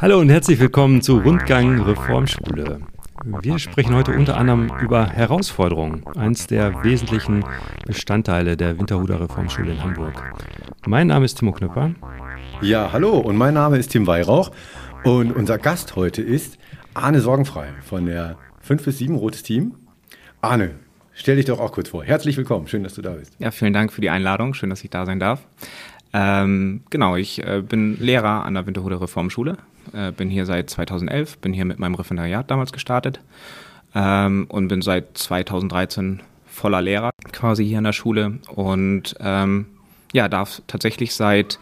Hallo und herzlich willkommen zu Rundgang Reformschule. Wir sprechen heute unter anderem über Herausforderungen, eins der wesentlichen Bestandteile der Winterhuder Reformschule in Hamburg. Mein Name ist Timo Knüpper. Ja, hallo und mein Name ist Tim Weihrauch und unser Gast heute ist Arne Sorgenfrei von der 5 bis 7 Rotes Team. Arne, stell dich doch auch kurz vor. Herzlich willkommen, schön, dass du da bist. Ja, vielen Dank für die Einladung, schön, dass ich da sein darf. Ähm, genau, ich äh, bin Lehrer an der Winterhuder Reformschule, äh, bin hier seit 2011, bin hier mit meinem Referendariat damals gestartet ähm, und bin seit 2013 voller Lehrer quasi hier an der Schule und ähm, ja, darf tatsächlich seit,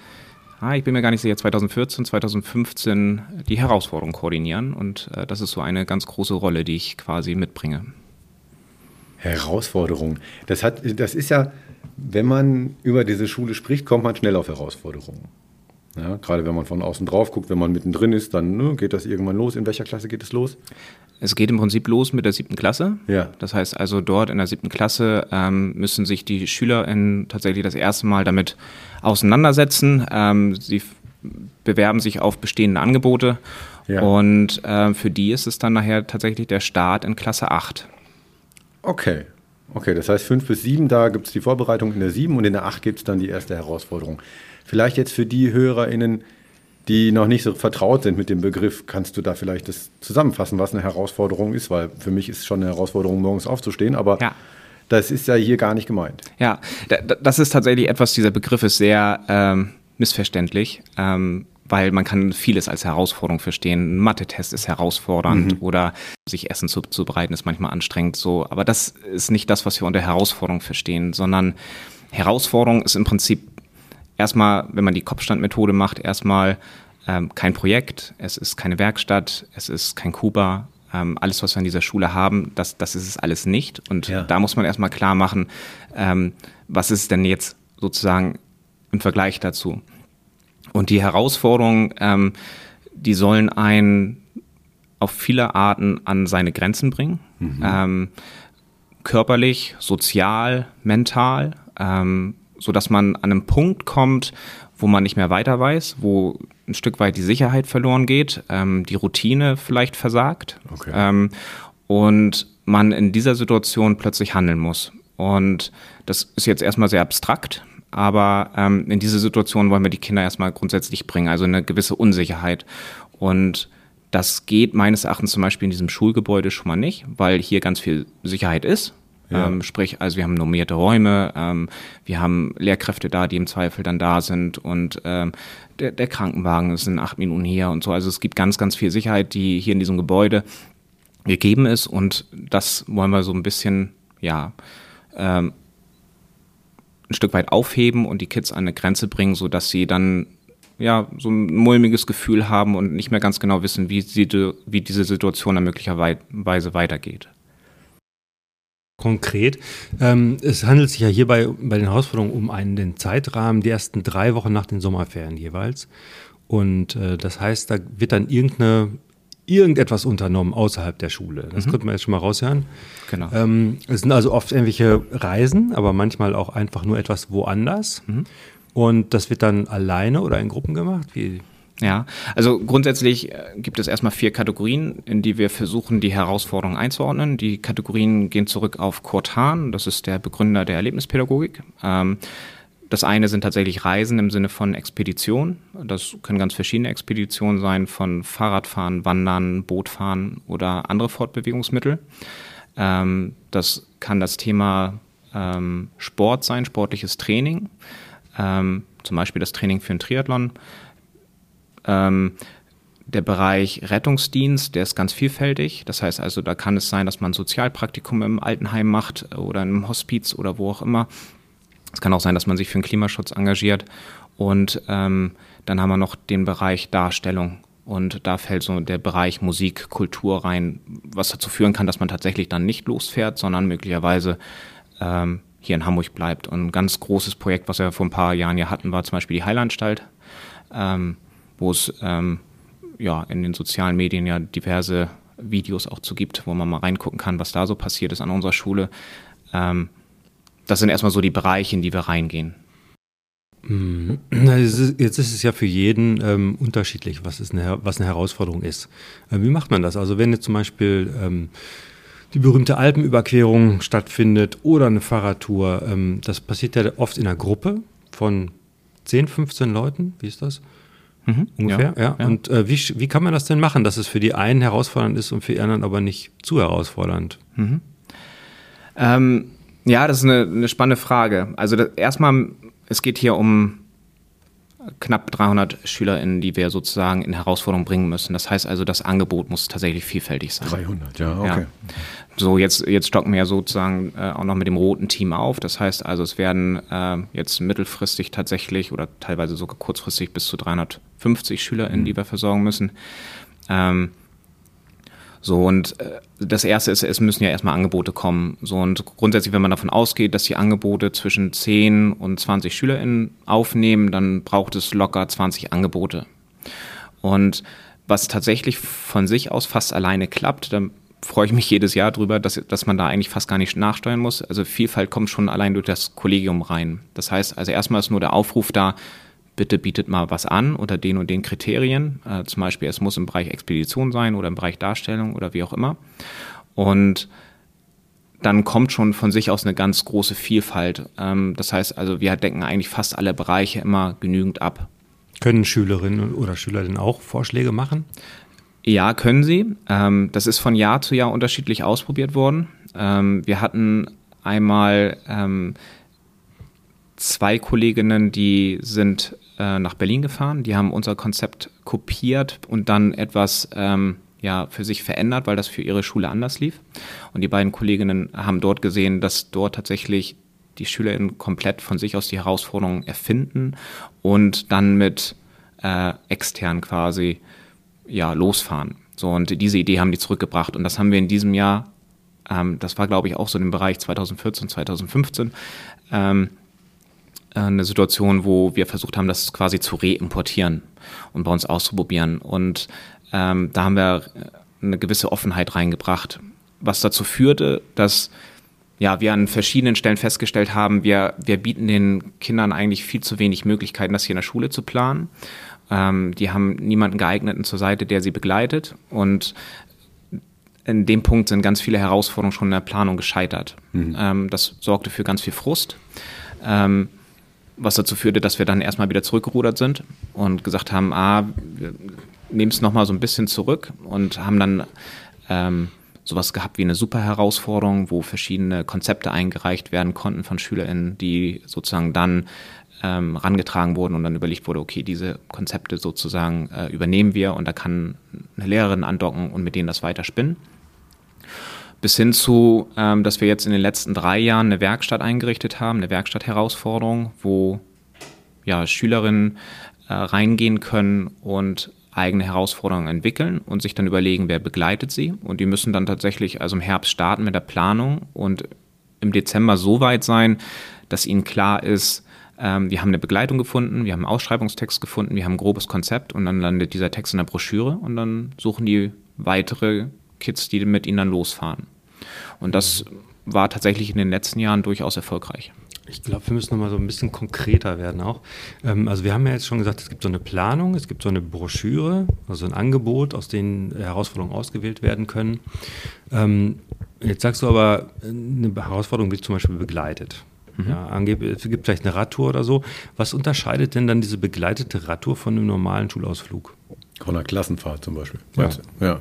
ah, ich bin mir gar nicht sicher, 2014, 2015 die Herausforderung koordinieren und äh, das ist so eine ganz große Rolle, die ich quasi mitbringe. Herausforderung. Das, hat, das ist ja wenn man über diese Schule spricht, kommt man schnell auf Herausforderungen. Ja, gerade wenn man von außen drauf guckt, wenn man mittendrin ist, dann ne, geht das irgendwann los. In welcher Klasse geht es los? Es geht im Prinzip los mit der siebten Klasse. Ja. Das heißt also dort in der siebten Klasse ähm, müssen sich die SchülerInnen tatsächlich das erste Mal damit auseinandersetzen. Ähm, sie bewerben sich auf bestehende Angebote ja. und äh, für die ist es dann nachher tatsächlich der Start in Klasse 8. Okay. Okay, das heißt fünf bis sieben, da gibt es die Vorbereitung in der sieben und in der acht gibt es dann die erste Herausforderung. Vielleicht jetzt für die HörerInnen, die noch nicht so vertraut sind mit dem Begriff, kannst du da vielleicht das zusammenfassen, was eine Herausforderung ist? Weil für mich ist es schon eine Herausforderung, morgens aufzustehen, aber ja. das ist ja hier gar nicht gemeint. Ja, das ist tatsächlich etwas, dieser Begriff ist sehr ähm, missverständlich. Ähm, weil man kann vieles als Herausforderung verstehen. Ein Mathe-Test ist herausfordernd mhm. oder sich Essen zuzubereiten ist manchmal anstrengend so. Aber das ist nicht das, was wir unter Herausforderung verstehen, sondern Herausforderung ist im Prinzip erstmal, wenn man die Kopfstandmethode macht, erstmal ähm, kein Projekt, es ist keine Werkstatt, es ist kein Kuba. Ähm, alles, was wir an dieser Schule haben, das, das ist es alles nicht. Und ja. da muss man erstmal klar machen, ähm, was ist denn jetzt sozusagen im Vergleich dazu. Und die Herausforderungen, ähm, die sollen einen auf viele Arten an seine Grenzen bringen. Mhm. Ähm, körperlich, sozial, mental, ähm, so dass man an einen Punkt kommt, wo man nicht mehr weiter weiß, wo ein Stück weit die Sicherheit verloren geht, ähm, die Routine vielleicht versagt okay. ähm, und man in dieser Situation plötzlich handeln muss. Und das ist jetzt erstmal sehr abstrakt, aber ähm, in diese Situation wollen wir die Kinder erstmal grundsätzlich bringen, also eine gewisse Unsicherheit. Und das geht meines Erachtens zum Beispiel in diesem Schulgebäude schon mal nicht, weil hier ganz viel Sicherheit ist. Ja. Ähm, sprich, also wir haben normierte Räume, ähm, wir haben Lehrkräfte da, die im Zweifel dann da sind und ähm, der, der Krankenwagen ist in acht Minuten hier und so. Also es gibt ganz, ganz viel Sicherheit, die hier in diesem Gebäude gegeben ist und das wollen wir so ein bisschen, ja, ähm, ein Stück weit aufheben und die Kids an eine Grenze bringen, sodass sie dann ja so ein mulmiges Gefühl haben und nicht mehr ganz genau wissen, wie, sie, wie diese Situation dann möglicherweise weitergeht. Konkret, ähm, es handelt sich ja hierbei bei den Herausforderungen um einen den Zeitrahmen, die ersten drei Wochen nach den Sommerferien jeweils. Und äh, das heißt, da wird dann irgendeine irgendetwas unternommen außerhalb der Schule. Das mhm. könnte man jetzt schon mal raushören. Genau. Ähm, es sind also oft irgendwelche Reisen, aber manchmal auch einfach nur etwas woanders. Mhm. Und das wird dann alleine oder in Gruppen gemacht? Wie? Ja, also grundsätzlich äh, gibt es erstmal vier Kategorien, in die wir versuchen, die Herausforderungen einzuordnen. Die Kategorien gehen zurück auf Kurt Hahn, das ist der Begründer der Erlebnispädagogik. Ähm, das eine sind tatsächlich Reisen im Sinne von Expedition. Das können ganz verschiedene Expeditionen sein, von Fahrradfahren, Wandern, Bootfahren oder andere Fortbewegungsmittel. Ähm, das kann das Thema ähm, Sport sein, sportliches Training, ähm, zum Beispiel das Training für einen Triathlon. Ähm, der Bereich Rettungsdienst, der ist ganz vielfältig. Das heißt also, da kann es sein, dass man Sozialpraktikum im Altenheim macht oder im Hospiz oder wo auch immer. Es kann auch sein, dass man sich für den Klimaschutz engagiert. Und ähm, dann haben wir noch den Bereich Darstellung. Und da fällt so der Bereich Musik, Kultur rein, was dazu führen kann, dass man tatsächlich dann nicht losfährt, sondern möglicherweise ähm, hier in Hamburg bleibt. Und ein ganz großes Projekt, was wir vor ein paar Jahren ja hatten, war zum Beispiel die Heilanstalt, ähm, wo es ähm, ja in den sozialen Medien ja diverse Videos auch zu gibt, wo man mal reingucken kann, was da so passiert ist an unserer Schule. Ähm, das sind erstmal so die Bereiche, in die wir reingehen. Mhm. Jetzt ist es ja für jeden ähm, unterschiedlich, was, ist eine, was eine Herausforderung ist. Äh, wie macht man das? Also wenn jetzt zum Beispiel ähm, die berühmte Alpenüberquerung stattfindet oder eine Fahrradtour, ähm, das passiert ja oft in einer Gruppe von 10, 15 Leuten. Wie ist das? Mhm, Ungefähr, ja. ja. ja. Und äh, wie, wie kann man das denn machen, dass es für die einen herausfordernd ist und für die anderen aber nicht zu herausfordernd? Mhm. Ähm, ja, das ist eine, eine spannende Frage. Also das, erstmal es geht hier um knapp 300 SchülerInnen, die wir sozusagen in Herausforderung bringen müssen. Das heißt also, das Angebot muss tatsächlich vielfältig sein. 300, ja, okay. Ja. So, jetzt, jetzt stocken wir ja sozusagen äh, auch noch mit dem roten Team auf. Das heißt also, es werden äh, jetzt mittelfristig tatsächlich oder teilweise sogar kurzfristig bis zu 350 SchülerInnen, mhm. die wir versorgen müssen. Ähm, so, und äh, das erste ist, es müssen ja erstmal Angebote kommen. So, und grundsätzlich, wenn man davon ausgeht, dass die Angebote zwischen 10 und 20 SchülerInnen aufnehmen, dann braucht es locker 20 Angebote. Und was tatsächlich von sich aus fast alleine klappt, dann freue ich mich jedes Jahr drüber, dass, dass man da eigentlich fast gar nicht nachsteuern muss. Also Vielfalt kommt schon allein durch das Kollegium rein. Das heißt, also erstmal ist nur der Aufruf da, bitte bietet mal was an unter den und den Kriterien. Äh, zum Beispiel, es muss im Bereich Expedition sein oder im Bereich Darstellung oder wie auch immer. Und dann kommt schon von sich aus eine ganz große Vielfalt. Ähm, das heißt also, wir decken eigentlich fast alle Bereiche immer genügend ab. Können Schülerinnen oder Schüler denn auch Vorschläge machen? Ja, können sie. Ähm, das ist von Jahr zu Jahr unterschiedlich ausprobiert worden. Ähm, wir hatten einmal ähm, zwei Kolleginnen, die sind äh, nach Berlin gefahren. Die haben unser Konzept kopiert und dann etwas ähm, ja, für sich verändert, weil das für ihre Schule anders lief. Und die beiden Kolleginnen haben dort gesehen, dass dort tatsächlich die SchülerInnen komplett von sich aus die Herausforderungen erfinden und dann mit äh, extern quasi ja, losfahren. So, und diese Idee haben die zurückgebracht. Und das haben wir in diesem Jahr, ähm, das war, glaube ich, auch so im Bereich 2014, 2015, ähm, äh, eine Situation, wo wir versucht haben, das quasi zu reimportieren und bei uns auszuprobieren. Und ähm, da haben wir eine gewisse Offenheit reingebracht, was dazu führte, dass ja, wir an verschiedenen Stellen festgestellt haben, wir, wir bieten den Kindern eigentlich viel zu wenig Möglichkeiten, das hier in der Schule zu planen. Ähm, die haben niemanden geeigneten zur Seite, der sie begleitet. Und in dem Punkt sind ganz viele Herausforderungen schon in der Planung gescheitert. Mhm. Ähm, das sorgte für ganz viel Frust. Ähm, was dazu führte, dass wir dann erstmal wieder zurückgerudert sind und gesagt haben, ah, wir nehmen es nochmal so ein bisschen zurück und haben dann ähm, sowas gehabt wie eine super Herausforderung, wo verschiedene Konzepte eingereicht werden konnten von SchülerInnen, die sozusagen dann ähm, rangetragen wurden und dann überlegt wurde, okay, diese Konzepte sozusagen äh, übernehmen wir und da kann eine Lehrerin andocken und mit denen das weiter spinnen bis hin zu, ähm, dass wir jetzt in den letzten drei Jahren eine Werkstatt eingerichtet haben, eine Werkstattherausforderung, wo ja, Schülerinnen äh, reingehen können und eigene Herausforderungen entwickeln und sich dann überlegen, wer begleitet sie. Und die müssen dann tatsächlich also im Herbst starten mit der Planung und im Dezember so weit sein, dass ihnen klar ist, ähm, wir haben eine Begleitung gefunden, wir haben einen Ausschreibungstext gefunden, wir haben ein grobes Konzept und dann landet dieser Text in der Broschüre und dann suchen die weitere Kids, die mit ihnen dann losfahren. Und das war tatsächlich in den letzten Jahren durchaus erfolgreich. Ich glaube, wir müssen noch mal so ein bisschen konkreter werden auch. Ähm, also wir haben ja jetzt schon gesagt, es gibt so eine Planung, es gibt so eine Broschüre, also ein Angebot, aus denen Herausforderungen ausgewählt werden können. Ähm, jetzt sagst du aber, eine Herausforderung wird zum Beispiel begleitet. Mhm. Ja, es gibt vielleicht eine Radtour oder so. Was unterscheidet denn dann diese begleitete Radtour von einem normalen Schulausflug? Von einer Klassenfahrt zum Beispiel. Ja. ja.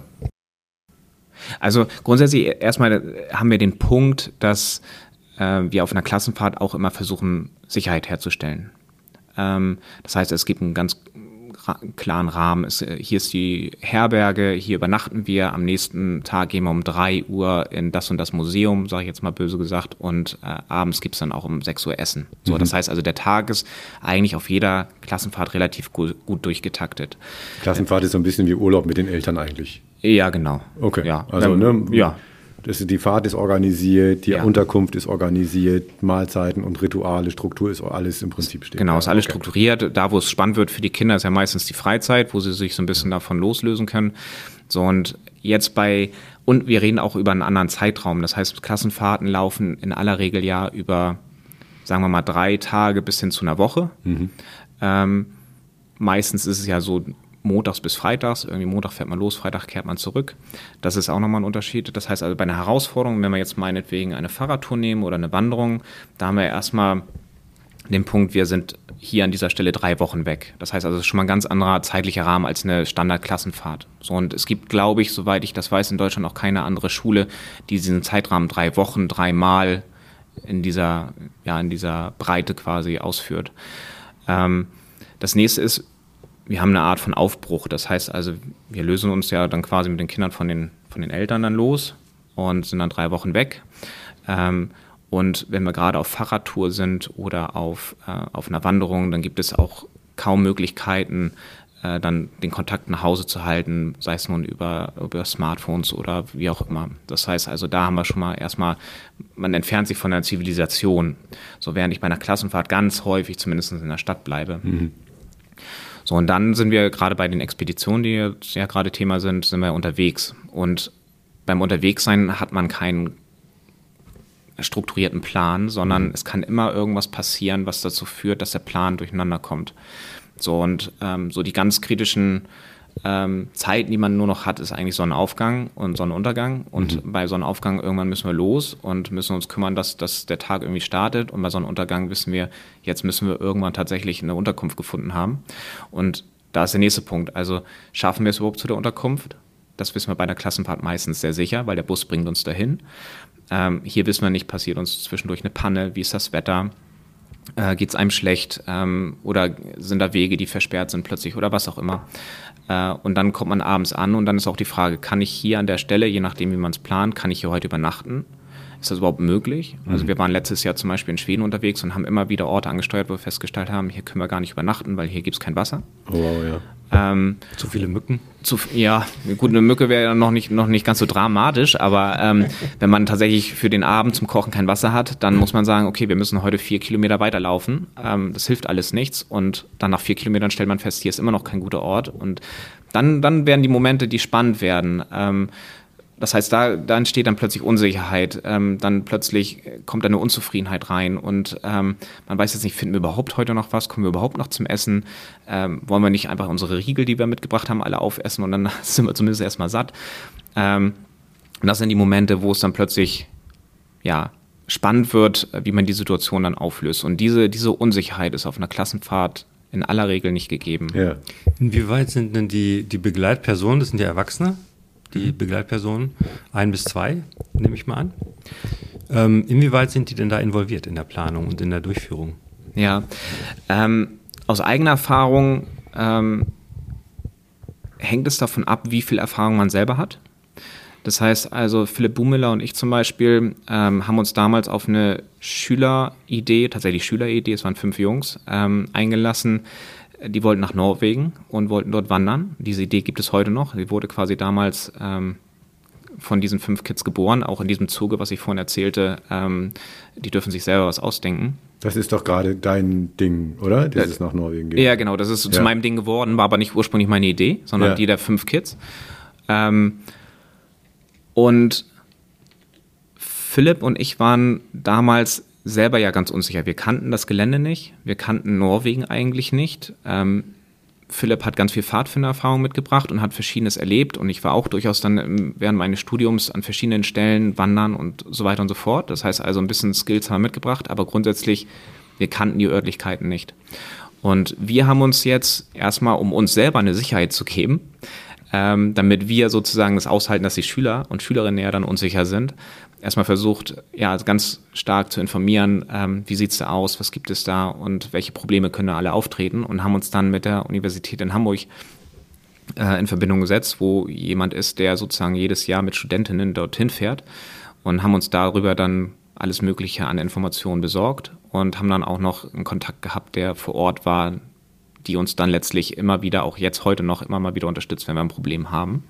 Also grundsätzlich erstmal haben wir den Punkt, dass äh, wir auf einer Klassenfahrt auch immer versuchen, Sicherheit herzustellen. Ähm, das heißt, es gibt einen ganz klaren Rahmen. Es, äh, hier ist die Herberge, hier übernachten wir. Am nächsten Tag gehen wir um drei Uhr in das und das Museum, sage ich jetzt mal böse gesagt. Und äh, abends gibt's dann auch um sechs Uhr Essen. So, mhm. das heißt also, der Tag ist eigentlich auf jeder Klassenfahrt relativ gut, gut durchgetaktet. Klassenfahrt ist so ein bisschen wie Urlaub mit den Eltern eigentlich. Ja, genau. Okay. Ja. Also, ne, ja. Das die Fahrt ist organisiert, die ja. Unterkunft ist organisiert, Mahlzeiten und Rituale, Struktur ist alles im Prinzip steht. Genau, ist alles okay. strukturiert. Da, wo es spannend wird für die Kinder, ist ja meistens die Freizeit, wo sie sich so ein bisschen davon loslösen können. So, und jetzt bei, und wir reden auch über einen anderen Zeitraum. Das heißt, Klassenfahrten laufen in aller Regel ja über sagen wir mal, drei Tage bis hin zu einer Woche. Mhm. Ähm, meistens ist es ja so montags bis freitags. Irgendwie Montag fährt man los, Freitag kehrt man zurück. Das ist auch nochmal ein Unterschied. Das heißt also bei einer Herausforderung, wenn wir jetzt meinetwegen eine Fahrradtour nehmen oder eine Wanderung, da haben wir erstmal den Punkt, wir sind hier an dieser Stelle drei Wochen weg. Das heißt also, es ist schon mal ein ganz anderer zeitlicher Rahmen als eine Standardklassenfahrt. So, und es gibt, glaube ich, soweit ich das weiß, in Deutschland auch keine andere Schule, die diesen Zeitrahmen drei Wochen, dreimal in dieser, ja, in dieser Breite quasi ausführt. Ähm, das nächste ist, wir haben eine Art von Aufbruch. Das heißt also, wir lösen uns ja dann quasi mit den Kindern von den, von den Eltern dann los und sind dann drei Wochen weg. Ähm, und wenn wir gerade auf Fahrradtour sind oder auf, äh, auf einer Wanderung, dann gibt es auch kaum Möglichkeiten, äh, dann den Kontakt nach Hause zu halten, sei es nun über, über Smartphones oder wie auch immer. Das heißt also, da haben wir schon mal erstmal, man entfernt sich von der Zivilisation. So während ich bei einer Klassenfahrt ganz häufig zumindest in der Stadt bleibe. Mhm. So, und dann sind wir gerade bei den Expeditionen, die jetzt ja gerade Thema sind, sind wir unterwegs. Und beim Unterwegssein hat man keinen strukturierten Plan, sondern mhm. es kann immer irgendwas passieren, was dazu führt, dass der Plan durcheinander kommt. So und ähm, so die ganz kritischen ähm, Zeiten, die man nur noch hat, ist eigentlich Sonnenaufgang und Sonnenuntergang. Und mhm. bei Sonnenaufgang irgendwann müssen wir los und müssen uns kümmern, dass, dass der Tag irgendwie startet. Und bei Sonnenuntergang wissen wir, jetzt müssen wir irgendwann tatsächlich eine Unterkunft gefunden haben. Und da ist der nächste Punkt. Also schaffen wir es überhaupt zu der Unterkunft? Das wissen wir bei der Klassenfahrt meistens sehr sicher, weil der Bus bringt uns dahin. Ähm, hier wissen wir nicht, passiert uns zwischendurch eine Panne, wie ist das Wetter, äh, geht es einem schlecht ähm, oder sind da Wege, die versperrt sind plötzlich oder was auch immer. Äh, und dann kommt man abends an und dann ist auch die Frage, kann ich hier an der Stelle, je nachdem wie man es plant, kann ich hier heute übernachten? Ist das überhaupt möglich? Also mhm. wir waren letztes Jahr zum Beispiel in Schweden unterwegs und haben immer wieder Orte angesteuert, wo wir festgestellt haben, hier können wir gar nicht übernachten, weil hier gibt es kein Wasser. Oh, wow, ja. Ähm, zu viele Mücken? Zu, ja, gut, eine Mücke wäre noch nicht, noch nicht ganz so dramatisch, aber ähm, wenn man tatsächlich für den Abend zum Kochen kein Wasser hat, dann muss man sagen, okay, wir müssen heute vier Kilometer weiterlaufen. Ähm, das hilft alles nichts und dann nach vier Kilometern stellt man fest, hier ist immer noch kein guter Ort und dann, dann werden die Momente, die spannend werden. Ähm, das heißt, da, da entsteht dann plötzlich Unsicherheit, ähm, dann plötzlich kommt eine Unzufriedenheit rein und ähm, man weiß jetzt nicht, finden wir überhaupt heute noch was, kommen wir überhaupt noch zum Essen, ähm, wollen wir nicht einfach unsere Riegel, die wir mitgebracht haben, alle aufessen und dann sind wir zumindest erstmal satt. Ähm, und das sind die Momente, wo es dann plötzlich, ja, spannend wird, wie man die Situation dann auflöst. Und diese, diese Unsicherheit ist auf einer Klassenfahrt in aller Regel nicht gegeben. Ja. Inwieweit sind denn die, die Begleitpersonen, das sind ja Erwachsene, die Begleitpersonen, ein bis zwei, nehme ich mal an. Ähm, inwieweit sind die denn da involviert in der Planung und in der Durchführung? Ja, ähm, aus eigener Erfahrung ähm, hängt es davon ab, wie viel Erfahrung man selber hat. Das heißt also, Philipp Bumiller und ich zum Beispiel ähm, haben uns damals auf eine Schüleridee, tatsächlich Schüleridee, es waren fünf Jungs, ähm, eingelassen, die wollten nach Norwegen und wollten dort wandern. Diese Idee gibt es heute noch. Sie wurde quasi damals ähm, von diesen fünf Kids geboren, auch in diesem Zuge, was ich vorhin erzählte. Ähm, die dürfen sich selber was ausdenken. Das ist doch gerade dein Ding, oder? Dass es nach Norwegen geht. Ja, genau. Das ist ja. zu meinem Ding geworden, war aber nicht ursprünglich meine Idee, sondern ja. die der fünf Kids. Ähm, und Philipp und ich waren damals selber ja ganz unsicher. Wir kannten das Gelände nicht, wir kannten Norwegen eigentlich nicht. Ähm, Philipp hat ganz viel Pfadfindererfahrung mitgebracht und hat Verschiedenes erlebt und ich war auch durchaus dann während meines Studiums an verschiedenen Stellen wandern und so weiter und so fort. Das heißt also ein bisschen Skills haben wir mitgebracht, aber grundsätzlich, wir kannten die Örtlichkeiten nicht. Und wir haben uns jetzt erstmal, um uns selber eine Sicherheit zu geben, ähm, damit wir sozusagen das aushalten, dass die Schüler und Schülerinnen ja dann unsicher sind, erstmal versucht, ja, ganz stark zu informieren, ähm, wie sieht es da aus, was gibt es da und welche Probleme können da alle auftreten und haben uns dann mit der Universität in Hamburg äh, in Verbindung gesetzt, wo jemand ist, der sozusagen jedes Jahr mit Studentinnen dorthin fährt und haben uns darüber dann alles Mögliche an Informationen besorgt und haben dann auch noch einen Kontakt gehabt, der vor Ort war, die uns dann letztlich immer wieder, auch jetzt heute noch, immer mal wieder unterstützt, wenn wir ein Problem haben.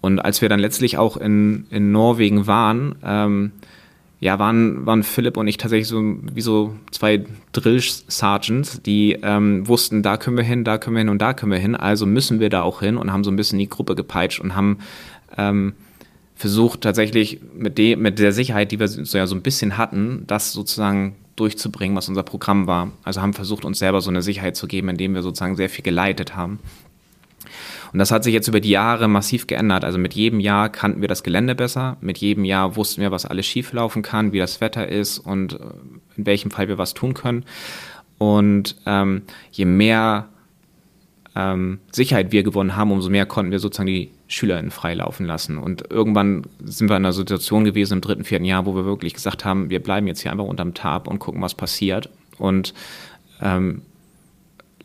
Und als wir dann letztlich auch in, in Norwegen waren, ähm, ja, waren, waren Philipp und ich tatsächlich so wie so zwei Drill-Sergeants, die ähm, wussten, da können wir hin, da können wir hin und da können wir hin. Also müssen wir da auch hin und haben so ein bisschen die Gruppe gepeitscht und haben ähm, versucht, tatsächlich mit, de, mit der Sicherheit, die wir so, ja so ein bisschen hatten, das sozusagen durchzubringen, was unser Programm war. Also haben versucht, uns selber so eine Sicherheit zu geben, indem wir sozusagen sehr viel geleitet haben. Und das hat sich jetzt über die Jahre massiv geändert. Also mit jedem Jahr kannten wir das Gelände besser, mit jedem Jahr wussten wir, was alles schieflaufen kann, wie das Wetter ist und äh, in welchem Fall wir was tun können. Und ähm, je mehr ähm, Sicherheit wir gewonnen haben, umso mehr konnten wir sozusagen die SchülerInnen freilaufen lassen. Und irgendwann sind wir in einer Situation gewesen im dritten, vierten Jahr, wo wir wirklich gesagt haben, wir bleiben jetzt hier einfach unterm Tab und gucken, was passiert. Und ähm,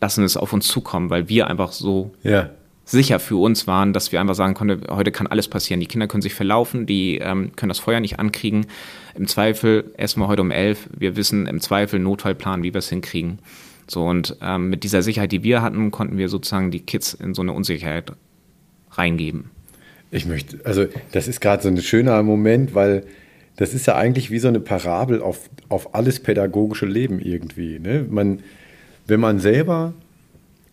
lassen es auf uns zukommen, weil wir einfach so ja. Sicher für uns waren, dass wir einfach sagen konnten, heute kann alles passieren. Die Kinder können sich verlaufen, die ähm, können das Feuer nicht ankriegen. Im Zweifel essen wir heute um elf. Wir wissen im Zweifel Notfallplan, wie wir es hinkriegen. So, und ähm, mit dieser Sicherheit, die wir hatten, konnten wir sozusagen die Kids in so eine Unsicherheit reingeben. Ich möchte, also das ist gerade so ein schöner Moment, weil das ist ja eigentlich wie so eine Parabel auf, auf alles pädagogische Leben irgendwie. Ne? Man, wenn man selber,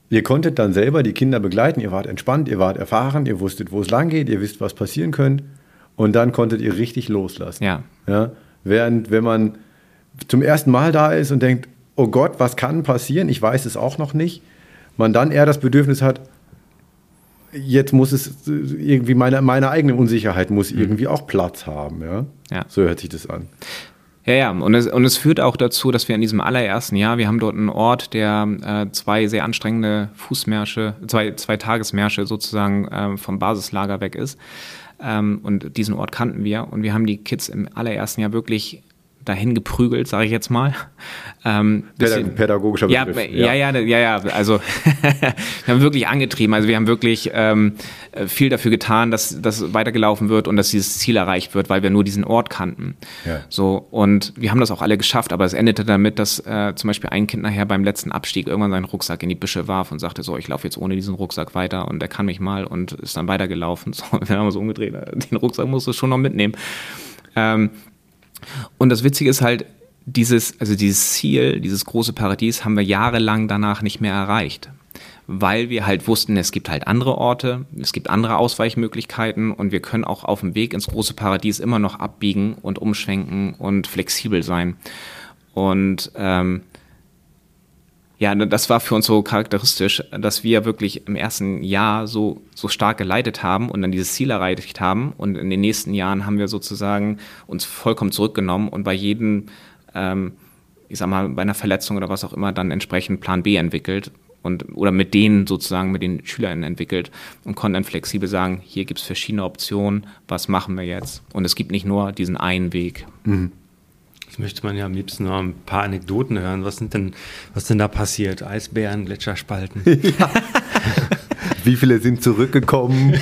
ihr konntet dann selber die Kinder begleiten, ihr wart entspannt, ihr wart erfahren, ihr wusstet, wo es lang geht, ihr wisst, was passieren könnte und dann konntet ihr richtig loslassen. Ja. ja? Während, wenn man zum ersten Mal da ist und denkt, oh Gott, was kann passieren? Ich weiß es auch noch nicht. Man dann eher das Bedürfnis hat, jetzt muss es irgendwie meine, meine eigene Unsicherheit muss mhm. irgendwie auch Platz haben. Ja? ja. So hört sich das an. Ja, ja, und es, und es führt auch dazu, dass wir in diesem allerersten Jahr, wir haben dort einen Ort, der äh, zwei sehr anstrengende Fußmärsche, zwei, zwei Tagesmärsche sozusagen äh, vom Basislager weg ist. Ähm, und diesen Ort kannten wir und wir haben die Kids im allerersten Jahr wirklich dahin geprügelt, sage ich jetzt mal. Ähm, bisschen, Pädagogischer Begriff. Ja, ja, ja, ja, ja. Also wir haben wirklich angetrieben. Also wir haben wirklich ähm, viel dafür getan, dass das weitergelaufen wird und dass dieses Ziel erreicht wird, weil wir nur diesen Ort kannten. Ja. So und wir haben das auch alle geschafft. Aber es endete damit, dass äh, zum Beispiel ein Kind nachher beim letzten Abstieg irgendwann seinen Rucksack in die Büsche warf und sagte so, ich laufe jetzt ohne diesen Rucksack weiter und er kann mich mal und ist dann weitergelaufen. So, wir haben uns umgedreht. Den Rucksack musst du schon noch mitnehmen. Ähm, und das Witzige ist halt, dieses, also dieses Ziel, dieses große Paradies haben wir jahrelang danach nicht mehr erreicht. Weil wir halt wussten, es gibt halt andere Orte, es gibt andere Ausweichmöglichkeiten und wir können auch auf dem Weg ins große Paradies immer noch abbiegen und umschwenken und flexibel sein. Und ähm, ja, ne, das war für uns so charakteristisch, dass wir wirklich im ersten Jahr so, so stark geleitet haben und dann dieses Ziel erreicht haben. Und in den nächsten Jahren haben wir sozusagen uns vollkommen zurückgenommen und bei jedem, ähm, ich sag mal, bei einer Verletzung oder was auch immer, dann entsprechend Plan B entwickelt und oder mit denen sozusagen, mit den SchülerInnen entwickelt und konnten dann flexibel sagen, hier gibt es verschiedene Optionen, was machen wir jetzt? Und es gibt nicht nur diesen einen Weg. Mhm. Das möchte man ja am liebsten noch ein paar Anekdoten hören. Was sind denn, was denn da passiert? Eisbären, Gletscherspalten. Ja. Wie viele sind zurückgekommen?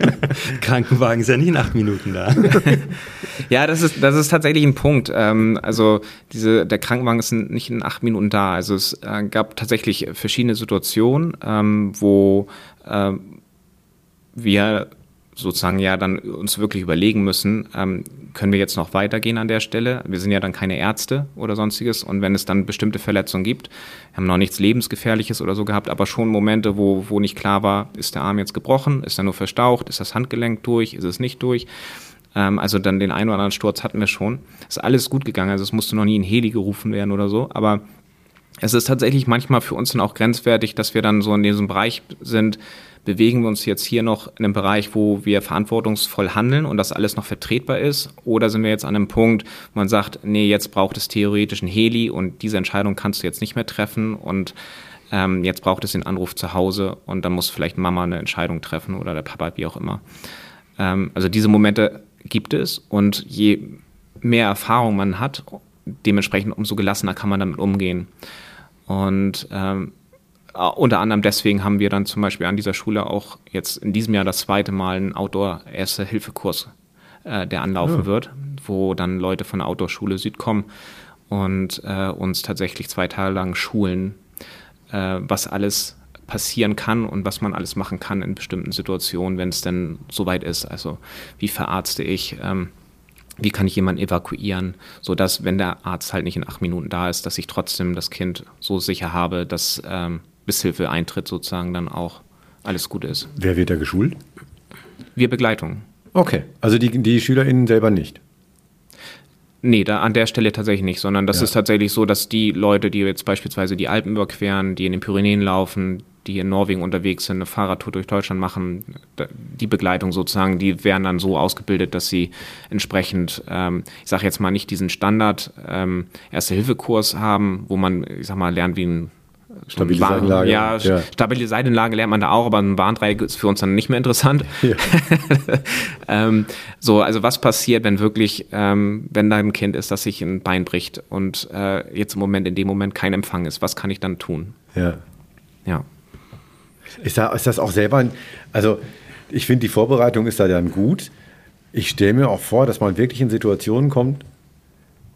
Krankenwagen ist ja nicht in acht Minuten da. ja, das ist, das ist tatsächlich ein Punkt. Ähm, also diese, der Krankenwagen ist nicht in acht Minuten da. Also es äh, gab tatsächlich verschiedene Situationen, ähm, wo äh, wir sozusagen ja dann uns wirklich überlegen müssen, ähm, können wir jetzt noch weitergehen an der Stelle? Wir sind ja dann keine Ärzte oder sonstiges und wenn es dann bestimmte Verletzungen gibt, haben noch nichts lebensgefährliches oder so gehabt, aber schon Momente, wo, wo nicht klar war, ist der Arm jetzt gebrochen, ist er nur verstaucht, ist das Handgelenk durch, ist es nicht durch? Ähm, also dann den einen oder anderen Sturz hatten wir schon. Ist alles gut gegangen, also es musste noch nie ein Heli gerufen werden oder so, aber es ist tatsächlich manchmal für uns dann auch grenzwertig, dass wir dann so in diesem Bereich sind, bewegen wir uns jetzt hier noch in einem Bereich, wo wir verantwortungsvoll handeln und das alles noch vertretbar ist? Oder sind wir jetzt an einem Punkt, wo man sagt, nee, jetzt braucht es theoretisch ein Heli und diese Entscheidung kannst du jetzt nicht mehr treffen und ähm, jetzt braucht es den Anruf zu Hause und dann muss vielleicht Mama eine Entscheidung treffen oder der Papa, wie auch immer. Ähm, also diese Momente gibt es und je mehr Erfahrung man hat, dementsprechend umso gelassener kann man damit umgehen. Und ähm, unter anderem deswegen haben wir dann zum Beispiel an dieser Schule auch jetzt in diesem Jahr das zweite Mal einen Outdoor-Erste-Hilfe-Kurs, äh, der anlaufen ja. wird, wo dann Leute von der Outdoor-Schule Süd kommen und äh, uns tatsächlich zwei Tage lang schulen, äh, was alles passieren kann und was man alles machen kann in bestimmten Situationen, wenn es denn soweit ist. Also wie verarzte ich, ähm, wie kann ich jemanden evakuieren, sodass, wenn der Arzt halt nicht in acht Minuten da ist, dass ich trotzdem das Kind so sicher habe, dass ähm, bis Hilfe eintritt sozusagen dann auch alles gut ist. Wer wird da geschult? Wir Begleitung. Okay, also die, die SchülerInnen selber nicht? Nee, da an der Stelle tatsächlich nicht, sondern das Ja. ist tatsächlich so, dass die Leute, die jetzt beispielsweise die Alpen überqueren, die in den Pyrenäen laufen, die in Norwegen unterwegs sind, eine Fahrradtour durch Deutschland machen, die Begleitung sozusagen, die werden dann so ausgebildet, dass sie entsprechend, ähm, ich sage jetzt mal nicht diesen Standard ähm, Erste-Hilfe-Kurs haben, wo man, ich sag mal, lernt wie ein Stabile Warn- Seitenlage. Ja, Ja. stabile Seitenlage lernt man da auch, aber ein Warndreieck ist für uns dann nicht mehr interessant. Ja. ähm, so, also was passiert, wenn wirklich, ähm, wenn da ein Kind ist, das sich ein Bein bricht und äh, jetzt im Moment, in dem Moment kein Empfang ist, was kann ich dann tun? ja. Ja. Ist, da, ist das auch selber, ein, also ich finde, die Vorbereitung ist da dann gut. Ich stelle mir auch vor, dass man wirklich in Situationen kommt,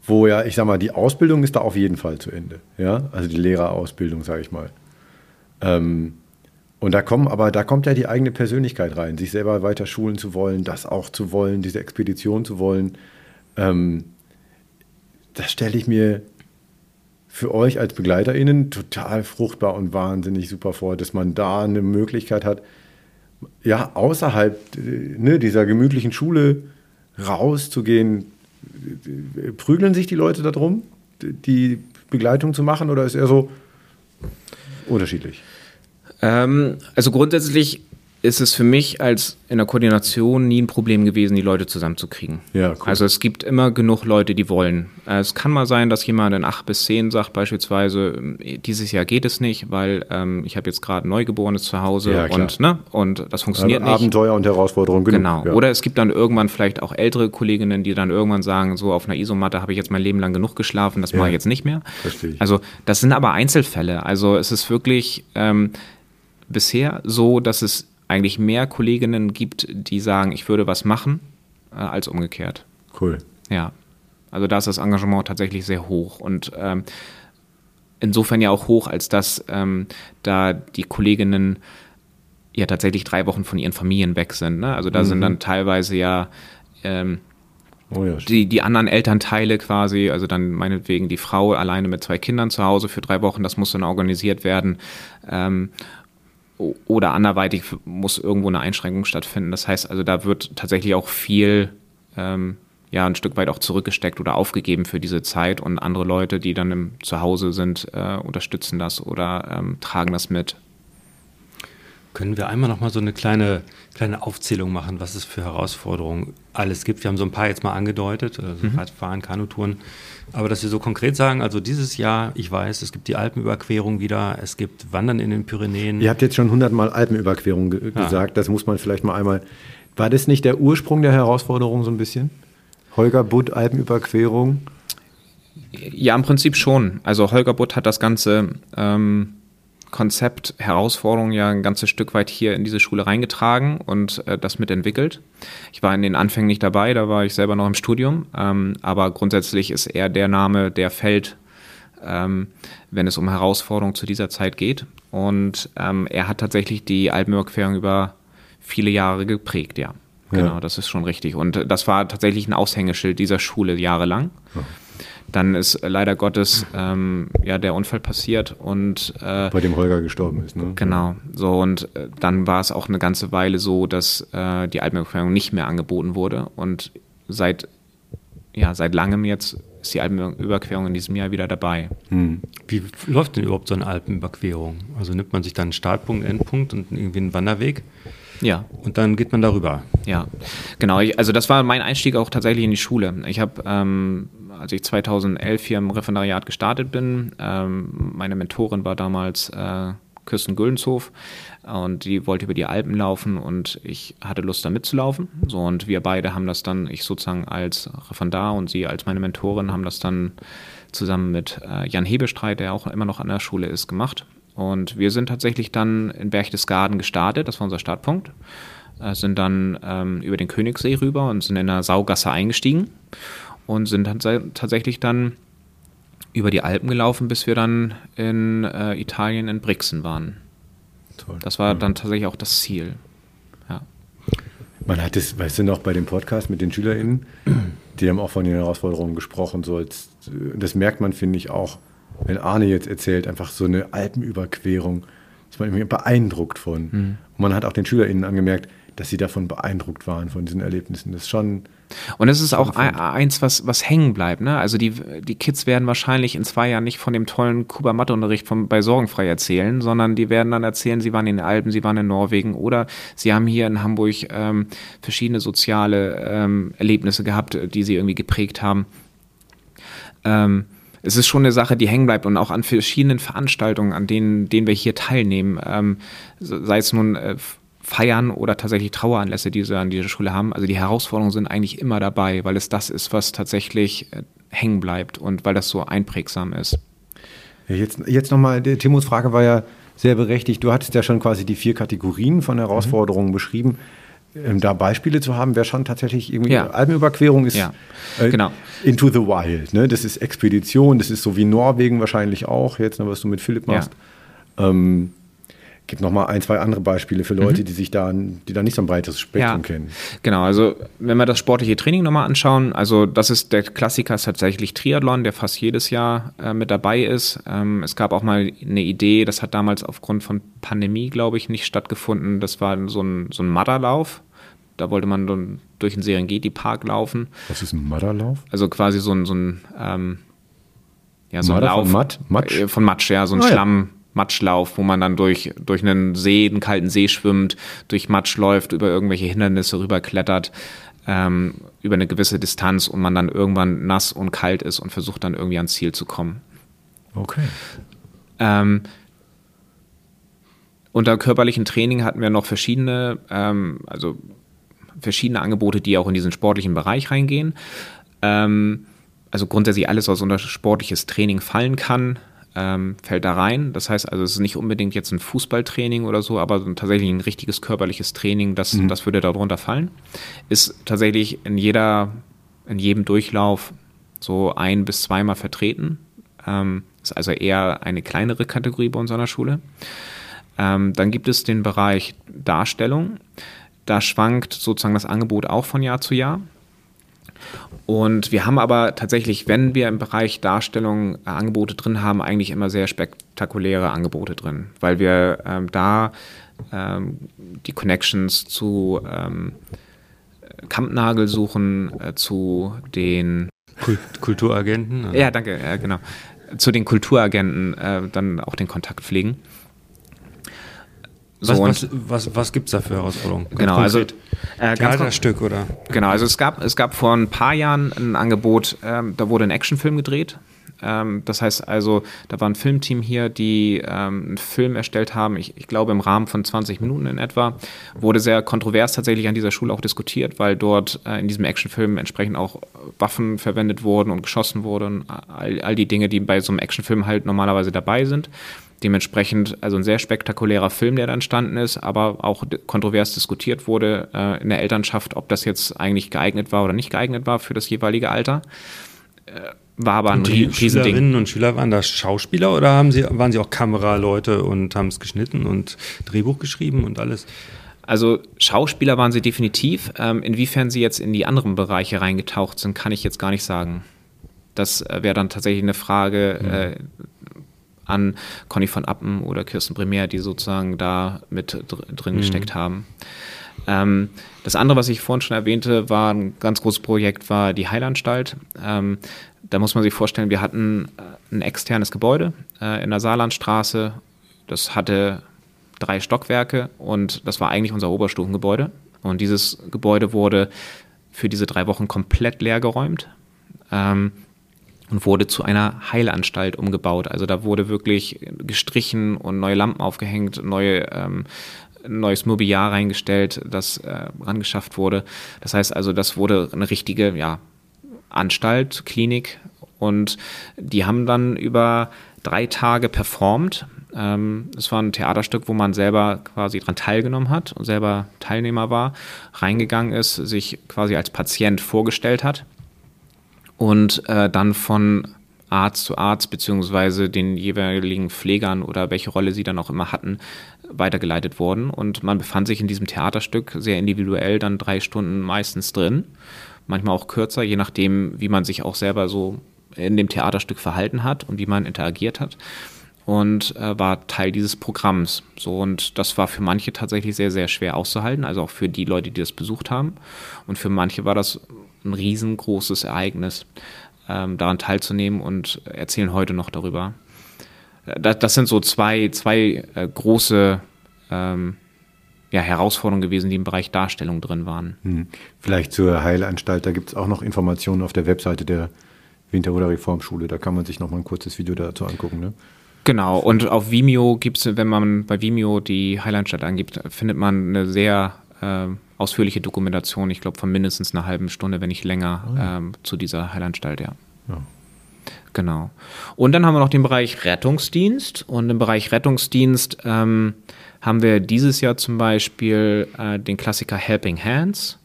wo ja, ich sag mal, die Ausbildung ist da auf jeden Fall zu Ende. Ja, also die Lehrerausbildung, sage ich mal. Ähm, und da kommen, aber da kommt ja die eigene Persönlichkeit rein, sich selber weiter schulen zu wollen, das auch zu wollen, diese Expedition zu wollen. Ähm, das stelle ich mir für euch als BegleiterInnen total fruchtbar und wahnsinnig super vor, dass man da eine Möglichkeit hat, ja, außerhalb äh, ne, dieser gemütlichen Schule rauszugehen. Prügeln sich die Leute darum, die Begleitung zu machen, oder ist er so unterschiedlich? Ähm, also grundsätzlich ist es für mich als in der Koordination nie ein Problem gewesen, die Leute zusammenzukriegen. Ja, cool. Also es gibt immer genug Leute, die wollen. Äh, Es kann mal sein, dass jemand in acht bis zehn sagt beispielsweise, ähm, dieses Jahr geht es nicht, weil ähm, ich habe jetzt gerade ein Neugeborenes zu Hause Ja, und, ne, und das funktioniert nicht. Abenteuer und Herausforderung genug. Genau. Ja. Oder es gibt dann irgendwann vielleicht auch ältere Kolleginnen, die dann irgendwann sagen, so auf einer Isomatte habe ich jetzt mein Leben lang genug geschlafen, das mache ich jetzt nicht mehr. Verstehe ich. Also das sind aber Einzelfälle. Also es ist wirklich ähm, bisher so, dass es eigentlich mehr Kolleginnen gibt, die sagen, ich würde was machen, äh, als umgekehrt. Cool. Ja. Also da ist das Engagement tatsächlich sehr hoch und ähm, insofern ja auch hoch, als dass ähm, da die Kolleginnen ja tatsächlich drei Wochen von ihren Familien weg sind. Ne? Also da sind dann teilweise ja ähm, Oh ja, die, die anderen Elternteile quasi, also dann meinetwegen die Frau alleine mit zwei Kindern zu Hause für drei Wochen, das muss dann organisiert werden. Ähm, oder anderweitig muss irgendwo eine Einschränkung stattfinden. Das heißt also, da wird tatsächlich auch viel, ähm, ja, ein Stück weit auch zurückgesteckt oder aufgegeben für diese Zeit und andere Leute, die dann im Zuhause sind, äh, unterstützen das oder ähm, tragen das mit. Können wir einmal noch mal so eine kleine, kleine Aufzählung machen, was es für Herausforderungen alles gibt? Wir haben so ein paar jetzt mal angedeutet, also Radfahren, Kanutouren. Aber dass wir so konkret sagen, also dieses Jahr, ich weiß, es gibt die Alpenüberquerung wieder, es gibt Wandern in den Pyrenäen. Ihr habt jetzt schon hundertmal Alpenüberquerung ge Ja. gesagt, das muss man vielleicht mal einmal. War das nicht der Ursprung der Herausforderung so ein bisschen? Holger Butt, Alpenüberquerung. Ja, im Prinzip schon. Also Holger Butt hat das ganze ähm, Konzept Herausforderung ja ein ganzes Stück weit hier in diese Schule reingetragen und äh, das mitentwickelt. Ich war in den Anfängen nicht dabei, da war ich selber noch im Studium, ähm, aber grundsätzlich ist er der Name, der fällt, ähm, wenn es um Herausforderungen zu dieser Zeit geht. Und ähm, er hat tatsächlich die Alpenüberquerung über viele Jahre geprägt, ja. Genau, Ja. das ist schon richtig. Und äh, das war tatsächlich ein Aushängeschild dieser Schule jahrelang. Dann ist leider Gottes ähm, ja der Unfall passiert und äh, bei dem Holger gestorben ist. Ne? genau so und äh, dann war es auch eine ganze Weile so, dass äh, die Alpenüberquerung nicht mehr angeboten wurde und seit ja seit langem jetzt ist die Alpenüberquerung in diesem Jahr wieder dabei. Wie läuft denn überhaupt so eine Alpenüberquerung? Also nimmt man sich dann einen Startpunkt, Endpunkt und irgendwie einen Wanderweg Ja, und dann geht man darüber. Ja, genau. Ich, also das war mein Einstieg auch tatsächlich in die Schule. Ich habe, ähm, als ich 2011 hier im Referendariat gestartet bin, ähm, meine Mentorin war damals äh, Kirsten Güllenshof und die wollte über die Alpen laufen und ich hatte Lust da mitzulaufen. So und wir beide haben das dann, ich sozusagen als Referendar und sie als meine Mentorin haben das dann zusammen mit äh, Jan Hebestreit, der auch immer noch an der Schule ist, gemacht. Und wir sind tatsächlich dann in Berchtesgaden gestartet, das war unser Startpunkt äh, sind dann ähm, über den Königssee rüber und sind in der Saugasse eingestiegen und sind dann tatsächlich dann über die Alpen gelaufen, bis wir dann in äh, Italien in Brixen waren. Toll. Das war dann tatsächlich auch das Ziel. Ja. Man hat es, weißt du noch, bei dem Podcast mit den SchülerInnen, die haben auch von den Herausforderungen gesprochen. So als, das merkt man, finde ich, auch, wenn Arne jetzt erzählt, einfach so eine Alpenüberquerung, ist man irgendwie beeindruckt von. Und man hat auch den SchülerInnen angemerkt, dass sie davon beeindruckt waren, von diesen Erlebnissen. Das ist schon. Und es ist auch ein, eins, was, was hängen bleibt. Ne? Also die, die Kids werden wahrscheinlich in zwei Jahren nicht von dem tollen Kuba-Matheunterricht bei Sorgenfrei erzählen, sondern die werden dann erzählen, sie waren in den Alpen, sie waren in Norwegen oder sie haben hier in Hamburg ähm, verschiedene soziale ähm, Erlebnisse gehabt, die sie irgendwie geprägt haben. Ähm, es ist schon eine Sache, die hängen bleibt und auch an verschiedenen Veranstaltungen, an denen, denen wir hier teilnehmen, ähm, sei es nun äh, Feiern oder tatsächlich Traueranlässe, die sie an dieser Schule haben. Also die Herausforderungen sind eigentlich immer dabei, weil es das ist, was tatsächlich äh, hängen bleibt und weil das so einprägsam ist. Jetzt jetzt nochmal, Timos Frage war ja sehr berechtigt. Du hattest ja schon quasi die vier Kategorien von Herausforderungen mhm. beschrieben. Ähm, da Beispiele zu haben, wäre schon tatsächlich irgendwie ja. Alpenüberquerung ist ja, äh, genau. äh, into the wild. Ne? Das ist Expedition, das ist so wie Norwegen wahrscheinlich auch, jetzt, ne, was du mit Philipp machst. Ja. Ähm, Gib noch mal ein, zwei andere Beispiele für Leute, mhm. die sich da, die da nicht so ein breites Spektrum ja, kennen. Genau, also wenn wir das sportliche Training nochmal anschauen, also das ist der Klassiker ist tatsächlich Triathlon, der fast jedes Jahr äh, mit dabei ist. Ähm, es gab auch mal eine Idee, das hat damals aufgrund von Pandemie, glaube ich, nicht stattgefunden. Das war so ein, so ein Mudderlauf. Da wollte man dann durch den Serengeti-Park laufen. Was ist ein Mudderlauf? Also quasi so ein, so ein ähm, ja, so ein Lauf. Von Matt? Matsch? Äh, von Matsch, ja, so ein ah, Schlamm. Ja Matschlauf, wo man dann durch, durch einen See, einen kalten See schwimmt, durch Matsch läuft, über irgendwelche Hindernisse rüberklettert, ähm, über eine gewisse Distanz und man dann irgendwann nass und kalt ist und versucht dann irgendwie ans Ziel zu kommen. Okay. Ähm, unter körperlichen Training hatten wir noch verschiedene, ähm, also verschiedene Angebote, die auch in diesen sportlichen Bereich reingehen. Ähm, also grundsätzlich alles, was unter sportliches Training fallen kann, ähm, fällt da rein. Das heißt also, es ist nicht unbedingt jetzt ein Fußballtraining oder so, aber tatsächlich ein richtiges körperliches Training, das, mhm. das würde darunter fallen. Ist tatsächlich in jeder, in jedem Durchlauf so ein bis zweimal vertreten. Ähm, ist also eher eine kleinere Kategorie bei uns an der Schule. Ähm, dann gibt es den Bereich Darstellung. Da schwankt sozusagen das Angebot auch von Jahr zu Jahr. Und wir haben aber tatsächlich, wenn wir im Bereich Darstellung äh, Angebote drin haben, eigentlich immer sehr spektakuläre Angebote drin, weil wir ähm, da ähm, die Connections zu ähm, Kampnagel suchen, äh, zu den Kult Kulturagenten. Oder? Ja, danke, ja, genau. Zu den Kulturagenten äh, dann auch den Kontakt pflegen. So was, was, was, was gibt es da für Herausforderungen? Genau, also äh, Theaterstück oder? Genau, also es gab, es gab vor ein paar Jahren ein Angebot, ähm, da wurde ein Actionfilm gedreht. Ähm, das heißt also, da war ein Filmteam hier, die ähm, einen Film erstellt haben, ich, ich, glaube im Rahmen von 20 Minuten in etwa. Wurde sehr kontrovers tatsächlich an dieser Schule auch diskutiert, weil dort äh, in diesem Actionfilm entsprechend auch Waffen verwendet wurden und geschossen wurden. All, all die Dinge, die bei so einem Actionfilm halt normalerweise dabei sind. Dementsprechend also ein sehr spektakulärer Film, der da entstanden ist, aber auch kontrovers diskutiert wurde äh, in der Elternschaft, ob das jetzt eigentlich geeignet war oder nicht geeignet war für das jeweilige Alter. Äh, war aber ein und die Schülerinnen und Schüler waren da Schauspieler oder haben sie, waren sie auch Kameraleute und haben es geschnitten und Drehbuch geschrieben und alles? Also Schauspieler waren sie definitiv. Ähm, inwiefern sie jetzt in die anderen Bereiche reingetaucht sind, kann ich jetzt gar nicht sagen. Das äh, wäre dann tatsächlich eine Frage, mhm. äh, an Conny von Appen oder Kirsten Primär, die sozusagen da mit dr drin mhm. gesteckt haben. Ähm, das andere, was ich vorhin schon erwähnte, war ein ganz großes Projekt, war die Heilanstalt. Ähm, da muss man sich vorstellen, wir hatten äh, ein externes Gebäude äh, in der Saarlandstraße. Das hatte drei Stockwerke und das war eigentlich unser Oberstufengebäude. Und dieses Gebäude wurde für diese drei Wochen komplett leer geräumt. Ähm, und wurde zu einer Heilanstalt umgebaut. Also da wurde wirklich gestrichen und neue Lampen aufgehängt, neue, ähm, neues Mobiliar reingestellt, das äh, rangeschafft wurde. Das heißt also, das wurde eine richtige ja, Anstalt, Klinik und die haben dann über drei Tage performt. Ähm, es war ein Theaterstück, wo man selber quasi dran teilgenommen hat und selber Teilnehmer war, reingegangen ist, sich quasi als Patient vorgestellt hat und äh, dann von Arzt zu Arzt beziehungsweise den jeweiligen Pflegern oder welche Rolle sie dann auch immer hatten, weitergeleitet worden. Und man befand sich in diesem Theaterstück sehr individuell dann drei Stunden meistens drin, manchmal auch kürzer, je nachdem, wie man sich auch selber so in dem Theaterstück verhalten hat und wie man interagiert hat. und äh, war Teil dieses Programms. So und das war für manche tatsächlich sehr sehr schwer auszuhalten, also auch für die Leute, die das besucht haben und für manche war das ein riesengroßes Ereignis, ähm, daran teilzunehmen und erzählen heute noch darüber. Äh, das, das sind so zwei zwei äh, große ähm, ja, Herausforderungen gewesen, die im Bereich Darstellung drin waren. Hm. Vielleicht zur Heilanstalt, da gibt es auch noch Informationen auf der Webseite der Winterhuder Reformschule. Da kann man sich noch mal ein kurzes Video dazu angucken. Ne? Genau, und auf Vimeo gibt es, wenn man bei Vimeo die Heilandstadt angibt, findet man eine sehr äh, ausführliche Dokumentation, ich glaube von mindestens einer halben Stunde, wenn nicht länger, oh ja. ähm, zu dieser Heilanstalt, ja. ja. Genau. Und dann haben wir noch den Bereich Rettungsdienst. Und im Bereich Rettungsdienst ähm, haben wir dieses Jahr zum Beispiel äh, den Klassiker Helping Hands.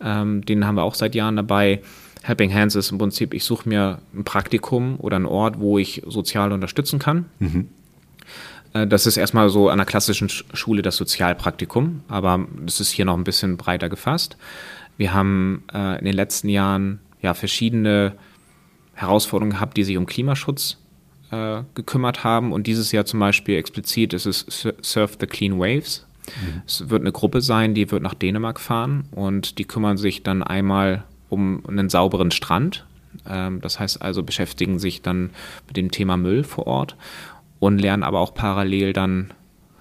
Ähm, den haben wir auch seit Jahren dabei. Helping Hands ist im Prinzip, ich suche mir ein Praktikum oder einen Ort, wo ich sozial unterstützen kann. Mhm. Äh, das ist erstmal so an der klassischen Schule das Sozialpraktikum, aber das ist hier noch ein bisschen breiter gefasst. Wir haben äh, in den letzten Jahren ja verschiedene Herausforderungen gehabt, die sich um Klimaschutz äh, gekümmert haben. Und dieses Jahr zum Beispiel explizit ist es Surf the Clean Waves. Mhm. Es wird eine Gruppe sein, die wird nach Dänemark fahren und die kümmern sich dann einmal um einen sauberen Strand. Ähm, das heißt also, beschäftigen sich dann mit dem Thema Müll vor Ort und lernen aber auch parallel dann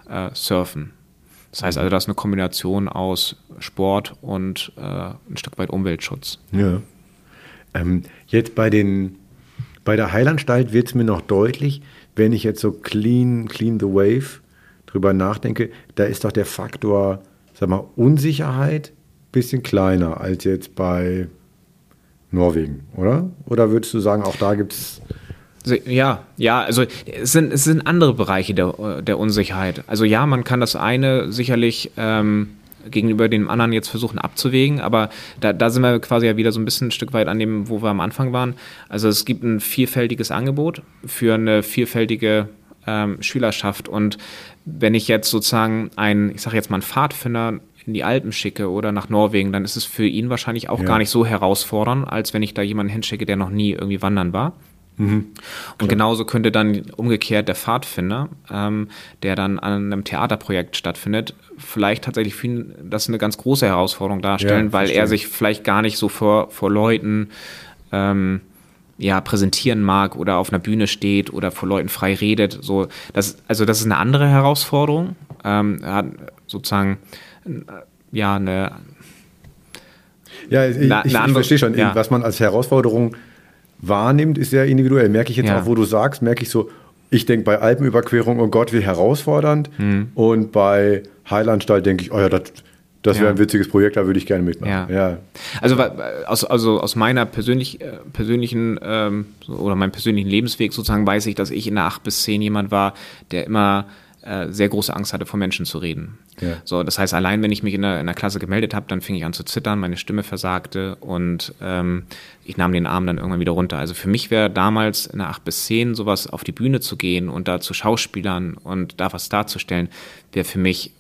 äh, surfen. Das heißt also, das ist eine Kombination aus Sport und äh, ein Stück weit Umweltschutz. Ja. Ähm, jetzt bei den bei der Heilanstalt wird es mir noch deutlich, wenn ich jetzt so clean, clean the wave drüber nachdenke, da ist doch der Faktor, sag mal, Unsicherheit ein bisschen kleiner als jetzt bei Norwegen, oder? Oder würdest du sagen, auch da gibt es. Ja, ja, also es sind, es sind andere Bereiche der, der Unsicherheit. Also ja, man kann das eine sicherlich ähm, gegenüber dem anderen jetzt versuchen abzuwägen, aber da, da sind wir quasi ja wieder so ein bisschen ein Stück weit an dem, wo wir am Anfang waren. Also es gibt ein vielfältiges Angebot für eine vielfältige ähm, Schülerschaft und wenn ich jetzt sozusagen ein, ich sage jetzt mal einen Pfadfinder in die Alpen schicke oder nach Norwegen, dann ist es für ihn wahrscheinlich auch ja. gar nicht so herausfordernd, als wenn ich da jemanden hinschicke, der noch nie irgendwie wandern war. Mhm. Und genauso könnte dann umgekehrt der Pfadfinder, ähm, der dann an einem Theaterprojekt stattfindet, vielleicht tatsächlich für ihn das eine ganz große Herausforderung darstellen, ja, weil er sich vielleicht gar nicht so vor, vor Leuten ähm, ja, präsentieren mag oder auf einer Bühne steht oder vor Leuten frei redet. So, das, also das ist eine andere Herausforderung. Ähm, er hat sozusagen ja eine. Ja, ich, ich, ich verstehe schon, ja. was man als Herausforderung wahrnimmt, ist sehr individuell. Merke ich jetzt ja. auch, wo du sagst, merke ich so, ich denke bei Alpenüberquerung, oh Gott, wie herausfordernd. Mhm. Und bei Heilandstall denke ich, oh ja, das, das wäre ja. ein witziges Projekt, da würde ich gerne mitmachen. Ja. ja. Also, aus, also aus meiner persönlich, äh, persönlichen ähm, oder meinem persönlichen Lebensweg sozusagen weiß ich, dass ich in der 8 bis 10 jemand war, der immer sehr große Angst hatte, vor Menschen zu reden. Ja. So, das heißt, allein wenn ich mich in der, in der Klasse gemeldet habe, dann fing ich an zu zittern, meine Stimme versagte und ähm, ich nahm den Arm dann irgendwann wieder runter. Also für mich wäre damals in der 8 bis 10 sowas auf die Bühne zu gehen und da zu Schauspielern und da was darzustellen, wäre für mich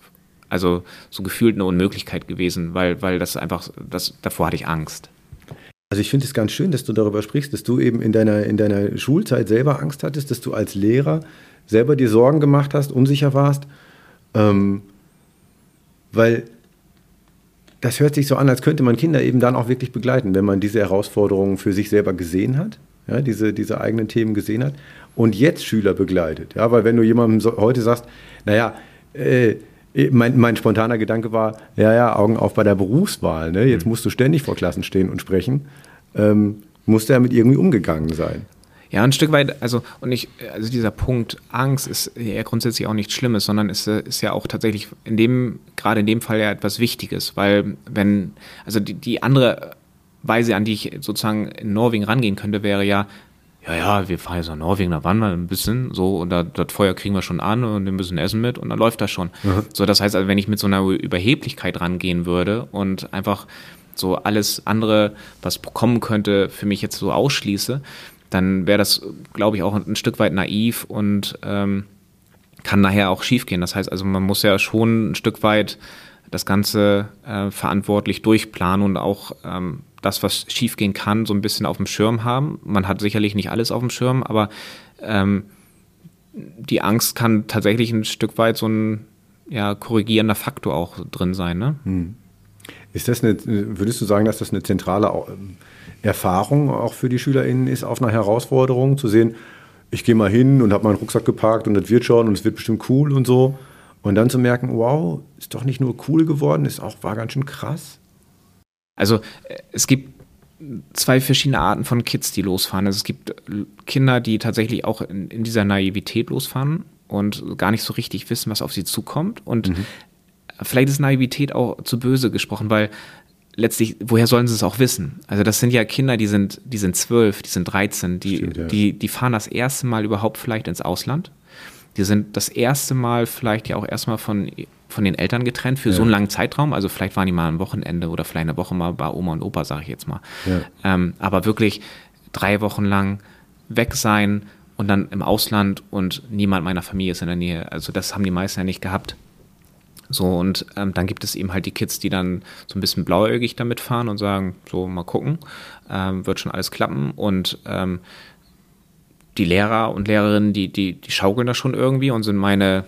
also so gefühlt eine Unmöglichkeit gewesen, weil, weil das einfach, das, davor hatte ich Angst. Also ich finde es ganz schön, dass du darüber sprichst, dass du eben in deiner, in deiner Schulzeit selber Angst hattest, dass du als Lehrer selber dir Sorgen gemacht hast, unsicher warst. Ähm, weil das hört sich so an, als könnte man Kinder eben dann auch wirklich begleiten, wenn man diese Herausforderungen für sich selber gesehen hat, ja, diese, diese eigenen Themen gesehen hat und jetzt Schüler begleitet. Ja, weil wenn du jemandem so, heute sagst, naja, äh, mein, mein, spontaner Gedanke war, ja, ja, Augen auf bei der Berufswahl. Ne? Jetzt mhm. musst du ständig vor Klassen stehen und sprechen. Ähm, musste er mit irgendwie umgegangen sein. Ja, ein Stück weit, also, und ich, also dieser Punkt Angst ist ja grundsätzlich auch nichts Schlimmes, sondern ist, ist ja auch tatsächlich in dem, gerade in dem Fall ja etwas Wichtiges, weil wenn, also die, die andere Weise, an die ich sozusagen in Norwegen rangehen könnte, wäre ja, ja, ja, wir fahren jetzt nach Norwegen, da wandern wir ein bisschen, so, und da, das Feuer kriegen wir schon an und ein bisschen Essen mit und dann läuft das schon. Mhm. So, das heißt also, wenn ich mit so einer Überheblichkeit rangehen würde und einfach so alles andere, was kommen könnte, für mich jetzt so ausschließe, dann wäre das, glaube ich, auch ein Stück weit naiv und ähm, kann nachher auch schiefgehen. Das heißt also, man muss ja schon ein Stück weit das Ganze äh, verantwortlich durchplanen und auch ähm, das, was schiefgehen kann, so ein bisschen auf dem Schirm haben. Man hat sicherlich nicht alles auf dem Schirm, aber ähm, die Angst kann tatsächlich ein Stück weit so ein ja, korrigierender Faktor auch drin sein. Ne? Hm. Ist das eine, würdest du sagen, dass das eine zentrale Erfahrung auch für die SchülerInnen ist, auf einer Herausforderung zu sehen, ich gehe mal hin und habe meinen Rucksack geparkt und das wird schon und es wird bestimmt cool und so. Und dann zu merken, wow, ist doch nicht nur cool geworden, ist auch, war ganz schön krass. Also äh, es gibt zwei verschiedene Arten von Kids, die losfahren. Also es gibt Kinder, die tatsächlich auch in, in, dieser Naivität losfahren und gar nicht so richtig wissen, was auf sie zukommt. Und mhm. vielleicht ist Naivität auch zu böse gesprochen, weil letztlich, woher sollen sie es auch wissen? Also das sind ja Kinder, die sind, die sind zwölf, die sind 13, die, Stimmt, ja. die, die fahren das erste Mal überhaupt vielleicht ins Ausland. Die sind das erste Mal vielleicht ja auch erstmal von, von den Eltern getrennt für ja. so einen langen Zeitraum. Also vielleicht waren die mal ein Wochenende oder vielleicht eine Woche mal bei Oma und Opa, sage ich jetzt mal. Ja. Ähm, aber wirklich drei Wochen lang weg sein und dann im Ausland und niemand meiner Familie ist in der Nähe. Also das haben die meisten ja nicht gehabt. So, und ähm, dann gibt es eben halt die Kids, die dann so ein bisschen blauäugig damit fahren und sagen, so, mal gucken, ähm, wird schon alles klappen. Und ähm, die Lehrer und Lehrerinnen, die, die, die schaukeln da schon irgendwie und sind meine,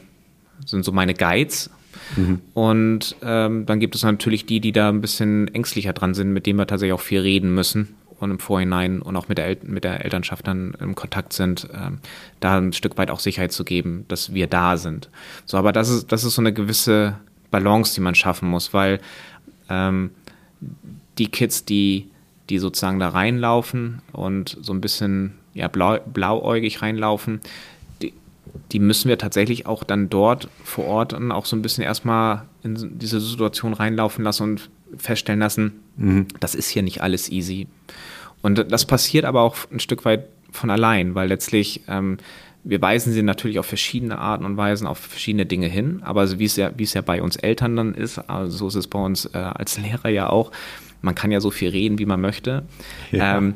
sind so meine Guides. Mhm. Und ähm, dann gibt es natürlich die, die da ein bisschen ängstlicher dran sind, mit denen wir tatsächlich auch viel reden müssen und im Vorhinein und auch mit der, El mit der Elternschaft dann im Kontakt sind, ähm, da ein Stück weit auch Sicherheit zu geben, dass wir da sind. So, aber das ist, das ist so eine gewisse Balance, die man schaffen muss, weil ähm, die Kids, die, die sozusagen da reinlaufen und so ein bisschen ja, blau, blauäugig reinlaufen, die, die müssen wir tatsächlich auch dann dort vor Ort dann auch so ein bisschen erstmal in diese Situation reinlaufen lassen und feststellen lassen, mhm. das ist hier nicht alles easy. Und das passiert aber auch ein Stück weit von allein, weil letztlich ähm, wir weisen sie natürlich auf verschiedene Arten und Weisen auf verschiedene Dinge hin, aber wie es ja, wie es ja bei uns Eltern dann ist, also so ist es bei uns äh, als Lehrer ja auch, man kann ja so viel reden, wie man möchte. Ja. Ähm,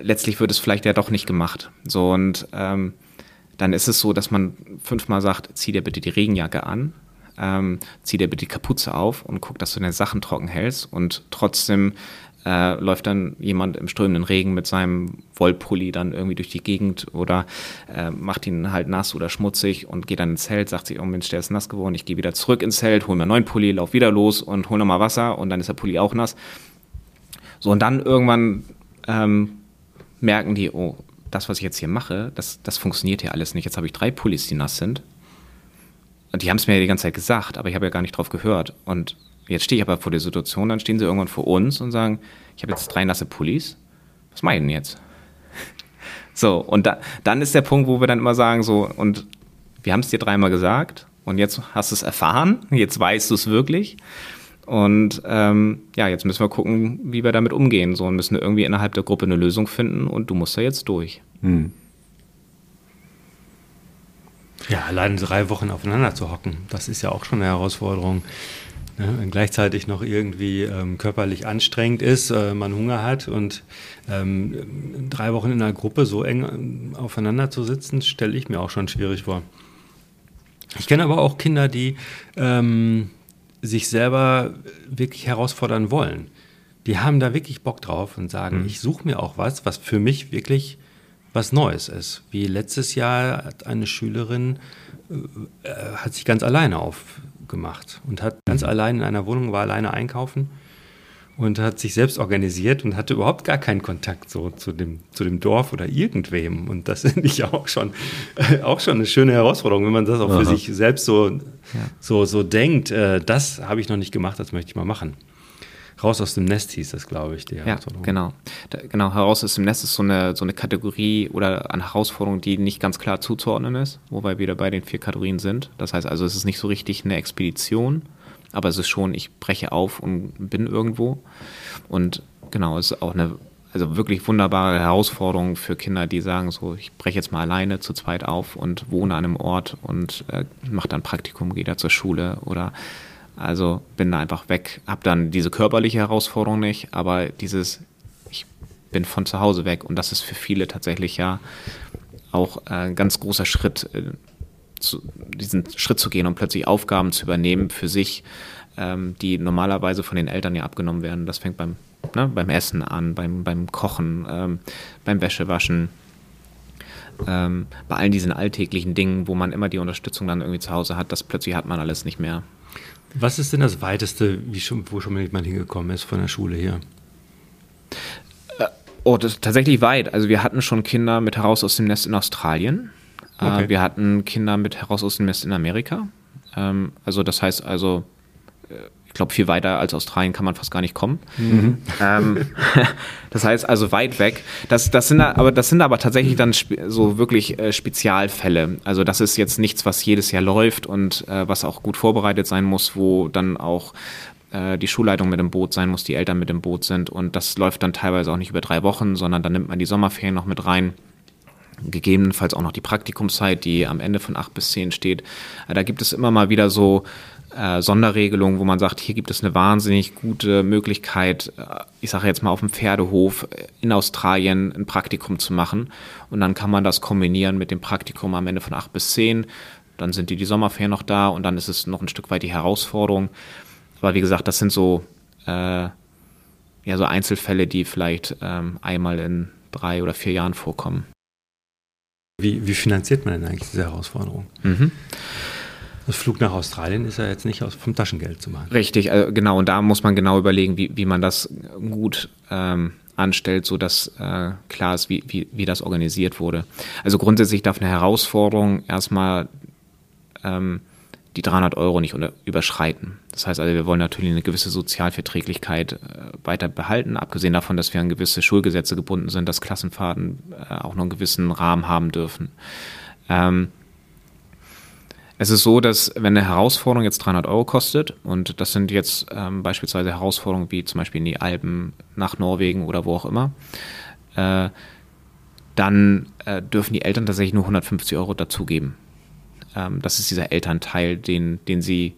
letztlich wird es vielleicht ja doch nicht gemacht. So und ähm, dann ist es so, dass man fünfmal sagt, zieh dir bitte die Regenjacke an, ähm, zieh dir bitte die Kapuze auf und guck, dass du deine Sachen trocken hältst und trotzdem äh, läuft dann jemand im strömenden Regen mit seinem Wollpulli dann irgendwie durch die Gegend oder äh, macht ihn halt nass oder schmutzig und geht dann ins Zelt, sagt sich, oh Mensch, der ist nass geworden, ich gehe wieder zurück ins Zelt, hol mir einen neuen Pulli, lauf wieder los und hol nochmal Wasser und dann ist der Pulli auch nass. So, und dann irgendwann ähm, merken die, oh, das, was ich jetzt hier mache, das, das funktioniert hier alles nicht. Jetzt habe ich drei Pullis, die nass sind. Und die haben es mir ja die ganze Zeit gesagt, aber ich habe ja gar nicht drauf gehört. Und jetzt stehe ich aber vor der Situation, dann stehen sie irgendwann vor uns und sagen, ich habe jetzt drei nasse Pullis. Was mache ich denn jetzt? So, und da, dann ist der Punkt, wo wir dann immer sagen, so, und wir haben es dir dreimal gesagt und jetzt hast du es erfahren, jetzt weißt du es wirklich. Und ähm, ja, jetzt müssen wir gucken, wie wir damit umgehen. So, und müssen irgendwie innerhalb der Gruppe eine Lösung finden und du musst da jetzt durch. Hm. Ja, allein drei Wochen aufeinander zu hocken, das ist ja auch schon eine Herausforderung. Ne, wenn gleichzeitig noch irgendwie ähm, körperlich anstrengend ist, äh, man Hunger hat und ähm, drei Wochen in einer Gruppe so eng ähm, aufeinander zu sitzen, stelle ich mir auch schon schwierig vor. Ich kenne aber auch Kinder, die ähm, sich selber wirklich herausfordern wollen. Die haben da wirklich Bock drauf und sagen, mhm. ich suche mir auch was, was für mich wirklich was Neues ist. Wie letztes Jahr hat eine Schülerin, äh hat sich ganz alleine auf gemacht und hat ganz mhm. allein in einer Wohnung, war alleine einkaufen und hat sich selbst organisiert und hatte überhaupt gar keinen Kontakt so zu dem, zu dem Dorf oder irgendwem. Und das finde ich auch schon, äh, auch schon eine schöne Herausforderung, wenn man das auch Aha. für sich selbst so, ja. so, so denkt, äh, das habe ich noch nicht gemacht, das möchte ich mal machen. Raus aus dem Nest hieß das, glaube ich, die Ja, genau. Da, genau, heraus aus dem Nest ist so eine, so eine Kategorie oder eine Herausforderung, die nicht ganz klar zuzuordnen ist, wobei wir wieder bei den vier Kategorien sind. Das heißt also, es ist nicht so richtig eine Expedition, aber es ist schon, ich breche auf und bin irgendwo. Und genau, es ist auch eine also wirklich wunderbare Herausforderung für Kinder, die sagen so, ich breche jetzt mal alleine zu zweit auf und wohne an einem Ort und äh, mache dann Praktikum, gehe da zur Schule oder also bin da einfach weg, habe dann diese körperliche Herausforderung nicht, aber dieses, ich bin von zu Hause weg und das ist für viele tatsächlich ja auch ein ganz großer Schritt, äh, diesen Schritt zu gehen und plötzlich Aufgaben zu übernehmen für sich, ähm, die normalerweise von den Eltern ja abgenommen werden. Das fängt beim, ne, beim Essen an, beim, beim Kochen, ähm, beim Wäschewaschen, ähm, bei allen diesen alltäglichen Dingen, wo man immer die Unterstützung dann irgendwie zu Hause hat, das plötzlich hat man alles nicht mehr. Was ist denn das Weiteste, schon, wo schon mal jemand hingekommen ist von der Schule hier? Äh, oh, das ist tatsächlich weit. Also wir hatten schon Kinder mit heraus aus dem Nest in Australien. Äh, okay. Wir hatten Kinder mit heraus aus dem Nest in Amerika. Ähm, also das heißt also, äh, ich glaube, viel weiter als Australien kann man fast gar nicht kommen. Mhm. Ähm, das heißt also weit weg. Das, das, sind aber, das sind aber tatsächlich dann so wirklich äh, Spezialfälle. Also das ist jetzt nichts, was jedes Jahr läuft und äh, was auch gut vorbereitet sein muss, wo dann auch äh, die Schulleitung mit im Boot sein muss, die Eltern mit im Boot sind. Und das läuft dann teilweise auch nicht über drei Wochen, sondern dann nimmt man die Sommerferien noch mit rein gegebenenfalls auch noch die Praktikumszeit, die am Ende von acht bis zehn steht. Äh, da gibt es immer mal wieder so äh, Sonderregelungen, wo man sagt, hier gibt es eine wahnsinnig gute Möglichkeit, äh, ich sage jetzt mal auf dem Pferdehof in Australien ein Praktikum zu machen. Und dann kann man das kombinieren mit dem Praktikum am Ende von acht bis zehn. Dann sind die, die Sommerferien noch da und dann ist es noch ein Stück weit die Herausforderung. Aber wie gesagt, das sind so, äh, ja, so Einzelfälle, die vielleicht ähm, einmal in drei oder vier Jahren vorkommen. Wie, wie finanziert man denn eigentlich diese Herausforderung? Mhm. Das Flug nach Australien ist ja jetzt nicht aus, vom Taschengeld zu machen. Richtig, also genau. Und da muss man genau überlegen, wie, wie man das gut ähm, anstellt, sodass äh, klar ist, wie, wie, wie das organisiert wurde. Also grundsätzlich darf eine Herausforderung erstmal ähm, die 300 Euro nicht überschreiten. Das heißt also, wir wollen natürlich eine gewisse Sozialverträglichkeit äh, weiter behalten, abgesehen davon, dass wir an gewisse Schulgesetze gebunden sind, dass Klassenfahrten äh, auch noch einen gewissen Rahmen haben dürfen. Ähm, es ist so, dass wenn eine Herausforderung jetzt 300 Euro kostet und das sind jetzt ähm, beispielsweise Herausforderungen wie zum Beispiel in die Alpen, nach Norwegen oder wo auch immer, äh, dann äh, dürfen die Eltern tatsächlich nur 150 Euro dazugeben. Ähm, das ist dieser Elternteil, den, den sie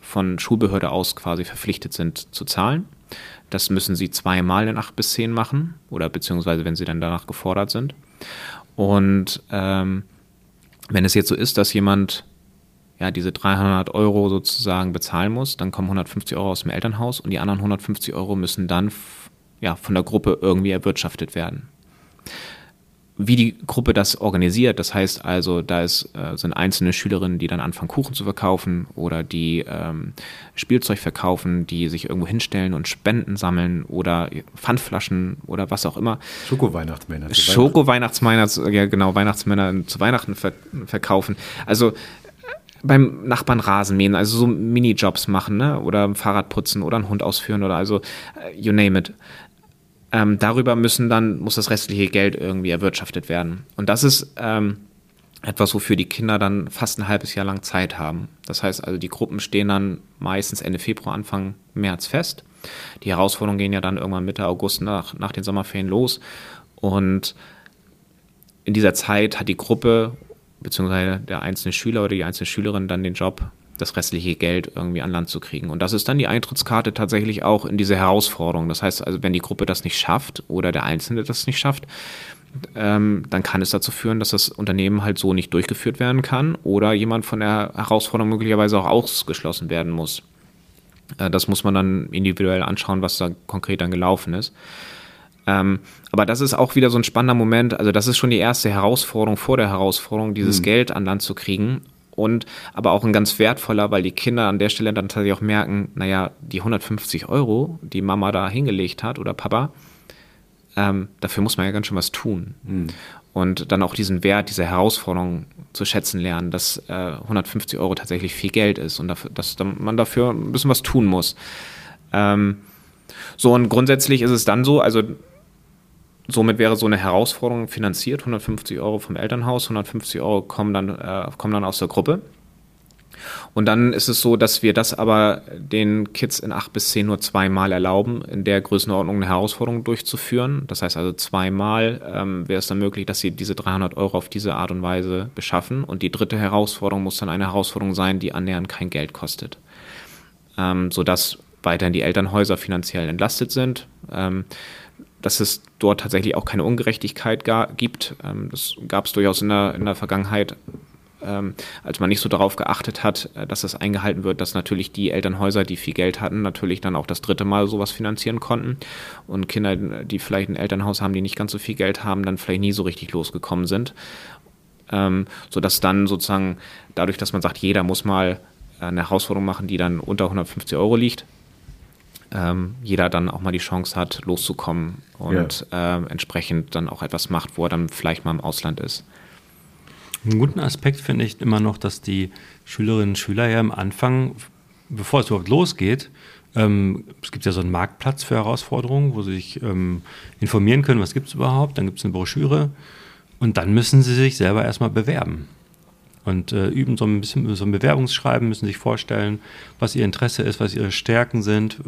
von Schulbehörde aus quasi verpflichtet sind zu zahlen. Das müssen sie zweimal in acht bis zehn machen oder beziehungsweise wenn sie dann danach gefordert sind. Und ähm, wenn es jetzt so ist, dass jemand ja, diese 300 Euro sozusagen bezahlen muss, dann kommen 150 Euro aus dem Elternhaus und die anderen 150 Euro müssen dann ja, von der Gruppe irgendwie erwirtschaftet werden. Wie die Gruppe das organisiert, das heißt also, da ist, äh, sind einzelne Schülerinnen, die dann anfangen, Kuchen zu verkaufen oder die ähm, Spielzeug verkaufen, die sich irgendwo hinstellen und Spenden sammeln oder Pfandflaschen oder was auch immer. Schoko-Weihnachtsmänner. Schoko-Weihnachtsmänner, ja genau, Weihnachtsmänner zu Weihnachten ver verkaufen. Also beim Nachbarn Rasen mähen, also so Minijobs machen, ne? Oder Fahrrad putzen oder einen Hund ausführen oder also äh, you name it. Ähm, darüber müssen dann, muss das restliche Geld irgendwie erwirtschaftet werden. Und das ist ähm, etwas, wofür die Kinder dann fast ein halbes Jahr lang Zeit haben. Das heißt also, die Gruppen stehen dann meistens Ende Februar, Anfang März fest. Die Herausforderungen gehen ja dann irgendwann Mitte August nach, nach den Sommerferien los. Und in dieser Zeit hat die Gruppe beziehungsweise der einzelne Schüler oder die einzelne Schülerin dann den Job, das restliche Geld irgendwie an Land zu kriegen. Und das ist dann die Eintrittskarte tatsächlich auch in diese Herausforderung. Das heißt also, wenn die Gruppe das nicht schafft oder der Einzelne das nicht schafft, ähm, dann kann es dazu führen, dass das Unternehmen halt so nicht durchgeführt werden kann oder jemand von der Herausforderung möglicherweise auch ausgeschlossen werden muss. Äh, das muss man dann individuell anschauen, was da konkret dann gelaufen ist. Ähm, aber das ist auch wieder so ein spannender Moment. Also das ist schon die erste Herausforderung vor der Herausforderung, dieses mhm. Geld an Land zu kriegen. Und aber auch ein ganz wertvoller, weil die Kinder an der Stelle dann tatsächlich auch merken, naja, die 150 Euro, die Mama da hingelegt hat oder Papa, ähm, dafür muss man ja ganz schön was tun. Mhm. Und dann auch diesen Wert, diese Herausforderung zu schätzen lernen, dass äh, 150 Euro tatsächlich viel Geld ist und dafür, dass man dafür ein bisschen was tun muss. Ähm, so, und grundsätzlich ist es dann so, also Somit wäre so eine Herausforderung finanziert, 150 Euro vom Elternhaus, 150 Euro kommen dann, äh, kommen dann aus der Gruppe. Und dann ist es so, dass wir das aber den Kids in acht bis zehn nur zweimal erlauben, in der Größenordnung eine Herausforderung durchzuführen. Das heißt also zweimal ähm, wäre es dann möglich, dass sie diese 300 Euro auf diese Art und Weise beschaffen. Und die dritte Herausforderung muss dann eine Herausforderung sein, die annähernd kein Geld kostet. Ähm, sodass weiterhin die Elternhäuser finanziell entlastet sind. Ähm, dass es dort tatsächlich auch keine Ungerechtigkeit gibt. Ähm, das gab es durchaus in der, in der Vergangenheit ähm, als man nicht so darauf geachtet hat, äh, dass das eingehalten wird, dass natürlich die Elternhäuser, die viel Geld hatten, natürlich dann auch das dritte Mal sowas finanzieren konnten und Kinder, die vielleicht ein Elternhaus haben, die nicht ganz so viel Geld haben, dann vielleicht nie so richtig losgekommen sind. Ähm, sodass dann sozusagen dadurch, dass man sagt, jeder muss mal eine Herausforderung machen, die dann unter 150 Euro liegt, ähm, jeder dann auch mal die Chance hat, loszukommen und ja. äh, entsprechend dann auch etwas macht, wo er dann vielleicht mal im Ausland ist. Einen guten Aspekt finde ich immer noch, dass die Schülerinnen und Schüler ja am Anfang, bevor es überhaupt losgeht, ähm, es gibt ja so einen Marktplatz für Herausforderungen, wo sie sich ähm, informieren können, was gibt es überhaupt, dann gibt es eine Broschüre und dann müssen sie sich selber erstmal bewerben und äh, üben so ein bisschen so ein Bewerbungsschreiben, müssen sich vorstellen, was ihr Interesse ist, was ihre Stärken sind, äh,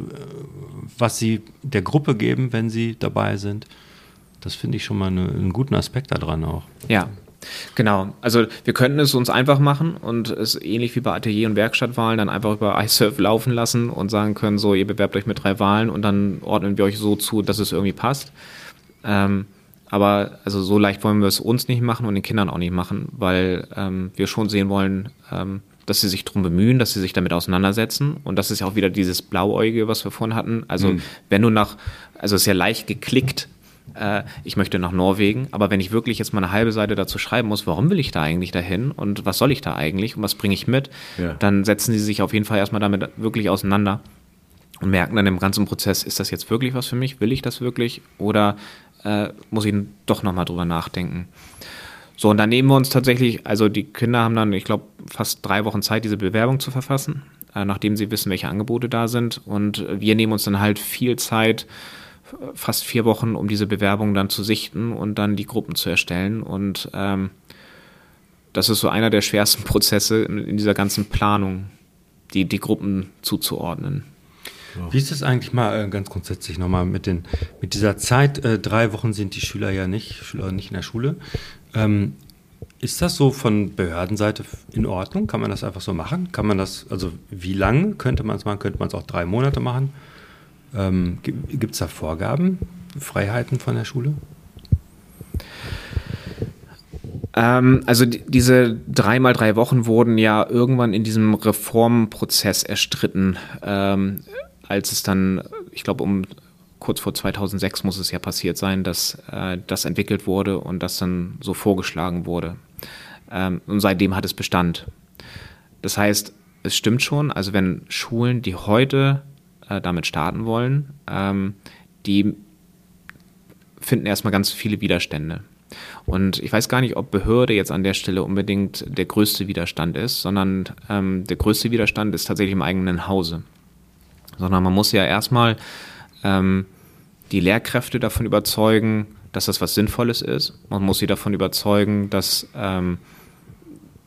was sie der Gruppe geben, wenn sie dabei sind. Das finde ich schon mal eine, einen guten Aspekt daran auch. Ja. Genau, also wir könnten es uns einfach machen und es ähnlich wie bei Atelier- und Werkstattwahlen dann einfach über iSurf laufen lassen und sagen können, so, ihr bewerbt euch mit drei Wahlen und dann ordnen wir euch so zu, dass es irgendwie passt. Ähm, aber also so leicht wollen wir es uns nicht machen und den Kindern auch nicht machen, weil ähm, wir schon sehen wollen, ähm, dass sie sich darum bemühen, dass sie sich damit auseinandersetzen. Und das ist ja auch wieder dieses Blauäugige, was wir vorhin hatten. Also mhm. wenn du nach, also es ist ja leicht geklickt, äh, ich möchte nach Norwegen, aber wenn ich wirklich jetzt mal eine halbe Seite dazu schreiben muss, warum will ich da eigentlich dahin und was soll ich da eigentlich und was bringe ich mit, ja. dann setzen sie sich auf jeden Fall erstmal damit wirklich auseinander und merken dann im ganzen Prozess, ist das jetzt wirklich was für mich? Will ich das wirklich? Oder äh, muss ich doch nochmal drüber nachdenken. So, und dann nehmen wir uns tatsächlich, also die Kinder haben dann, ich glaube, fast drei Wochen Zeit, diese Bewerbung zu verfassen, äh, nachdem sie wissen, welche Angebote da sind. Und wir nehmen uns dann halt viel Zeit, fast vier Wochen, um diese Bewerbung dann zu sichten und dann die Gruppen zu erstellen. Und ähm, das ist so einer der schwersten Prozesse in, in dieser ganzen Planung, die, die Gruppen zuzuordnen. Wie ist es eigentlich mal äh, ganz grundsätzlich nochmal mit, den, mit dieser Zeit? Äh, drei Wochen sind die Schüler ja nicht, Schüler nicht in der Schule. Ähm, ist das so von Behördenseite in Ordnung? Kann man das einfach so machen? Kann man das, also wie lange könnte man es machen? Könnte man es auch drei Monate machen? Ähm, Gibt es da Vorgaben, Freiheiten von der Schule? Ähm, also die, diese drei mal drei Wochen wurden ja irgendwann in diesem Reformprozess erstritten. Ähm, als es dann, ich glaube, um kurz vor 2006 muss es ja passiert sein, dass äh, das entwickelt wurde und das dann so vorgeschlagen wurde. Ähm, und seitdem hat es Bestand. Das heißt, es stimmt schon, also wenn Schulen, die heute äh, damit starten wollen, ähm, die finden erstmal ganz viele Widerstände. Und ich weiß gar nicht, ob Behörde jetzt an der Stelle unbedingt der größte Widerstand ist, sondern ähm, der größte Widerstand ist tatsächlich im eigenen Hause sondern man muss ja erstmal ähm, die Lehrkräfte davon überzeugen, dass das was Sinnvolles ist. Man muss sie davon überzeugen, dass, ähm,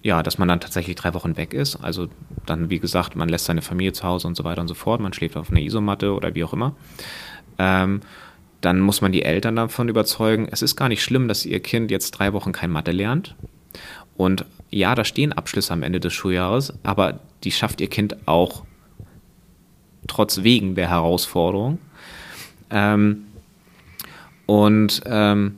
ja, dass man dann tatsächlich drei Wochen weg ist. Also dann, wie gesagt, man lässt seine Familie zu Hause und so weiter und so fort. Man schläft auf einer Isomatte oder wie auch immer. Ähm, dann muss man die Eltern davon überzeugen, es ist gar nicht schlimm, dass ihr Kind jetzt drei Wochen kein Mathe lernt. Und ja, da stehen Abschlüsse am Ende des Schuljahres, aber die schafft ihr Kind auch trotz wegen der Herausforderung. Ähm, und ähm,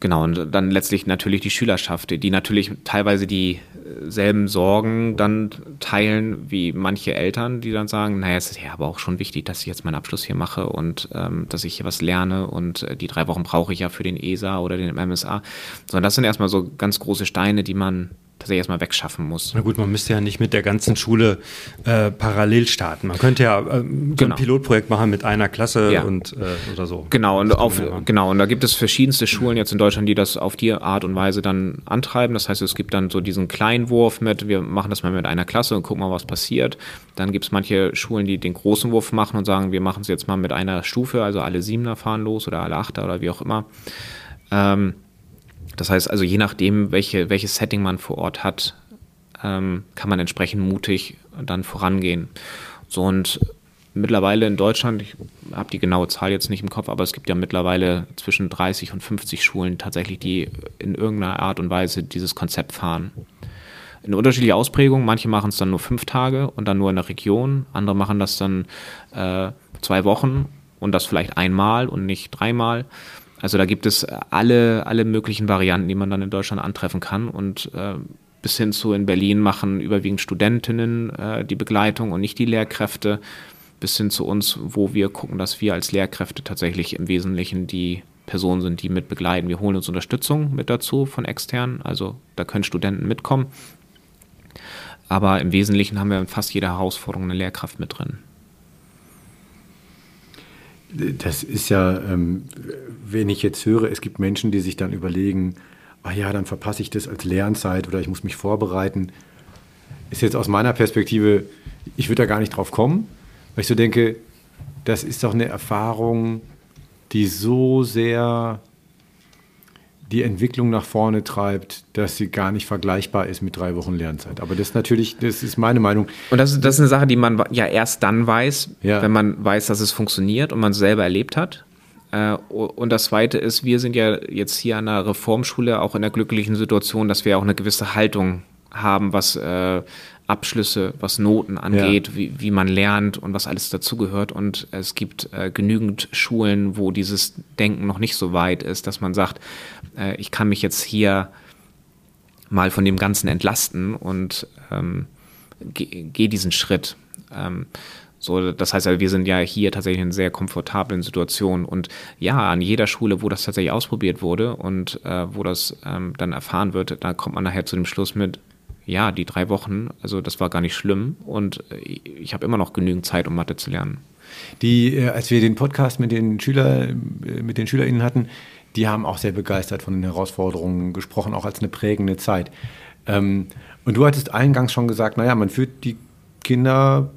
genau, und dann letztlich natürlich die Schülerschaft, die natürlich teilweise dieselben Sorgen dann teilen wie manche Eltern, die dann sagen, naja, es ist ja aber auch schon wichtig, dass ich jetzt meinen Abschluss hier mache und ähm, dass ich hier was lerne und äh, die drei Wochen brauche ich ja für den ESA oder den MSA. Sondern das sind erstmal so ganz große Steine, die man tatsächlich erstmal wegschaffen muss. Na gut, man müsste ja nicht mit der ganzen Schule äh, parallel starten. Man könnte ja äh, so genau. ein Pilotprojekt machen mit einer Klasse ja. und äh, oder so. Genau und, auf, genau, und da gibt es verschiedenste Schulen jetzt in Deutschland, die das auf die Art und Weise dann antreiben. Das heißt, es gibt dann so diesen Kleinwurf mit, wir machen das mal mit einer Klasse und gucken mal, was passiert. Dann gibt es manche Schulen, die den großen Wurf machen und sagen, wir machen es jetzt mal mit einer Stufe, also alle Siebener fahren los oder alle Achter oder wie auch immer. Ähm, das heißt also, je nachdem, welche, welches Setting man vor Ort hat, ähm, kann man entsprechend mutig dann vorangehen. So und mittlerweile in Deutschland, ich habe die genaue Zahl jetzt nicht im Kopf, aber es gibt ja mittlerweile zwischen 30 und 50 Schulen tatsächlich, die in irgendeiner Art und Weise dieses Konzept fahren. In unterschiedlicher Ausprägung, manche machen es dann nur fünf Tage und dann nur in der Region, andere machen das dann äh, zwei Wochen und das vielleicht einmal und nicht dreimal. Also da gibt es alle, alle möglichen Varianten, die man dann in Deutschland antreffen kann. Und äh, bis hin zu in Berlin machen überwiegend Studentinnen äh, die Begleitung und nicht die Lehrkräfte, bis hin zu uns, wo wir gucken, dass wir als Lehrkräfte tatsächlich im Wesentlichen die Personen sind, die mit begleiten. Wir holen uns Unterstützung mit dazu von externen, also da können Studenten mitkommen. Aber im Wesentlichen haben wir in fast jeder Herausforderung eine Lehrkraft mit drin. Das ist ja, ähm, wenn ich jetzt höre, es gibt Menschen, die sich dann überlegen, ah ja, dann verpasse ich das als Lernzeit oder ich muss mich vorbereiten. Ist jetzt aus meiner Perspektive, ich würde da gar nicht drauf kommen, weil ich so denke, das ist doch eine Erfahrung, die so sehr die Entwicklung nach vorne treibt, dass sie gar nicht vergleichbar ist mit drei Wochen Lernzeit. Aber das ist natürlich, das ist meine Meinung. Und das ist, das ist eine Sache, die man ja erst dann weiß, ja. wenn man weiß, dass es funktioniert und man es selber erlebt hat. Äh, und das Zweite ist, wir sind ja jetzt hier an der Reformschule auch in der glücklichen Situation, dass wir auch eine gewisse Haltung haben, was äh, Abschlüsse, was Noten angeht, ja. wie, wie man lernt und was alles dazugehört. Und es gibt äh, genügend Schulen, wo dieses Denken noch nicht so weit ist, dass man sagt, äh, ich kann mich jetzt hier mal von dem Ganzen entlasten und ähm, gehe geh diesen Schritt. Ähm, so, das heißt, wir sind ja hier tatsächlich in sehr komfortablen Situation. Und ja, an jeder Schule, wo das tatsächlich ausprobiert wurde und äh, wo das ähm, dann erfahren wird, da kommt man nachher zu dem Schluss mit, ja, die drei Wochen, also das war gar nicht schlimm und äh, ich habe immer noch genügend Zeit, um Mathe zu lernen. Die, äh, als wir den Podcast mit den Schüler, äh, mit den SchülerInnen hatten, die haben auch sehr begeistert von den Herausforderungen gesprochen, auch als eine prägende Zeit. Ähm, und du hattest eingangs schon gesagt, naja, man führt die Kinder,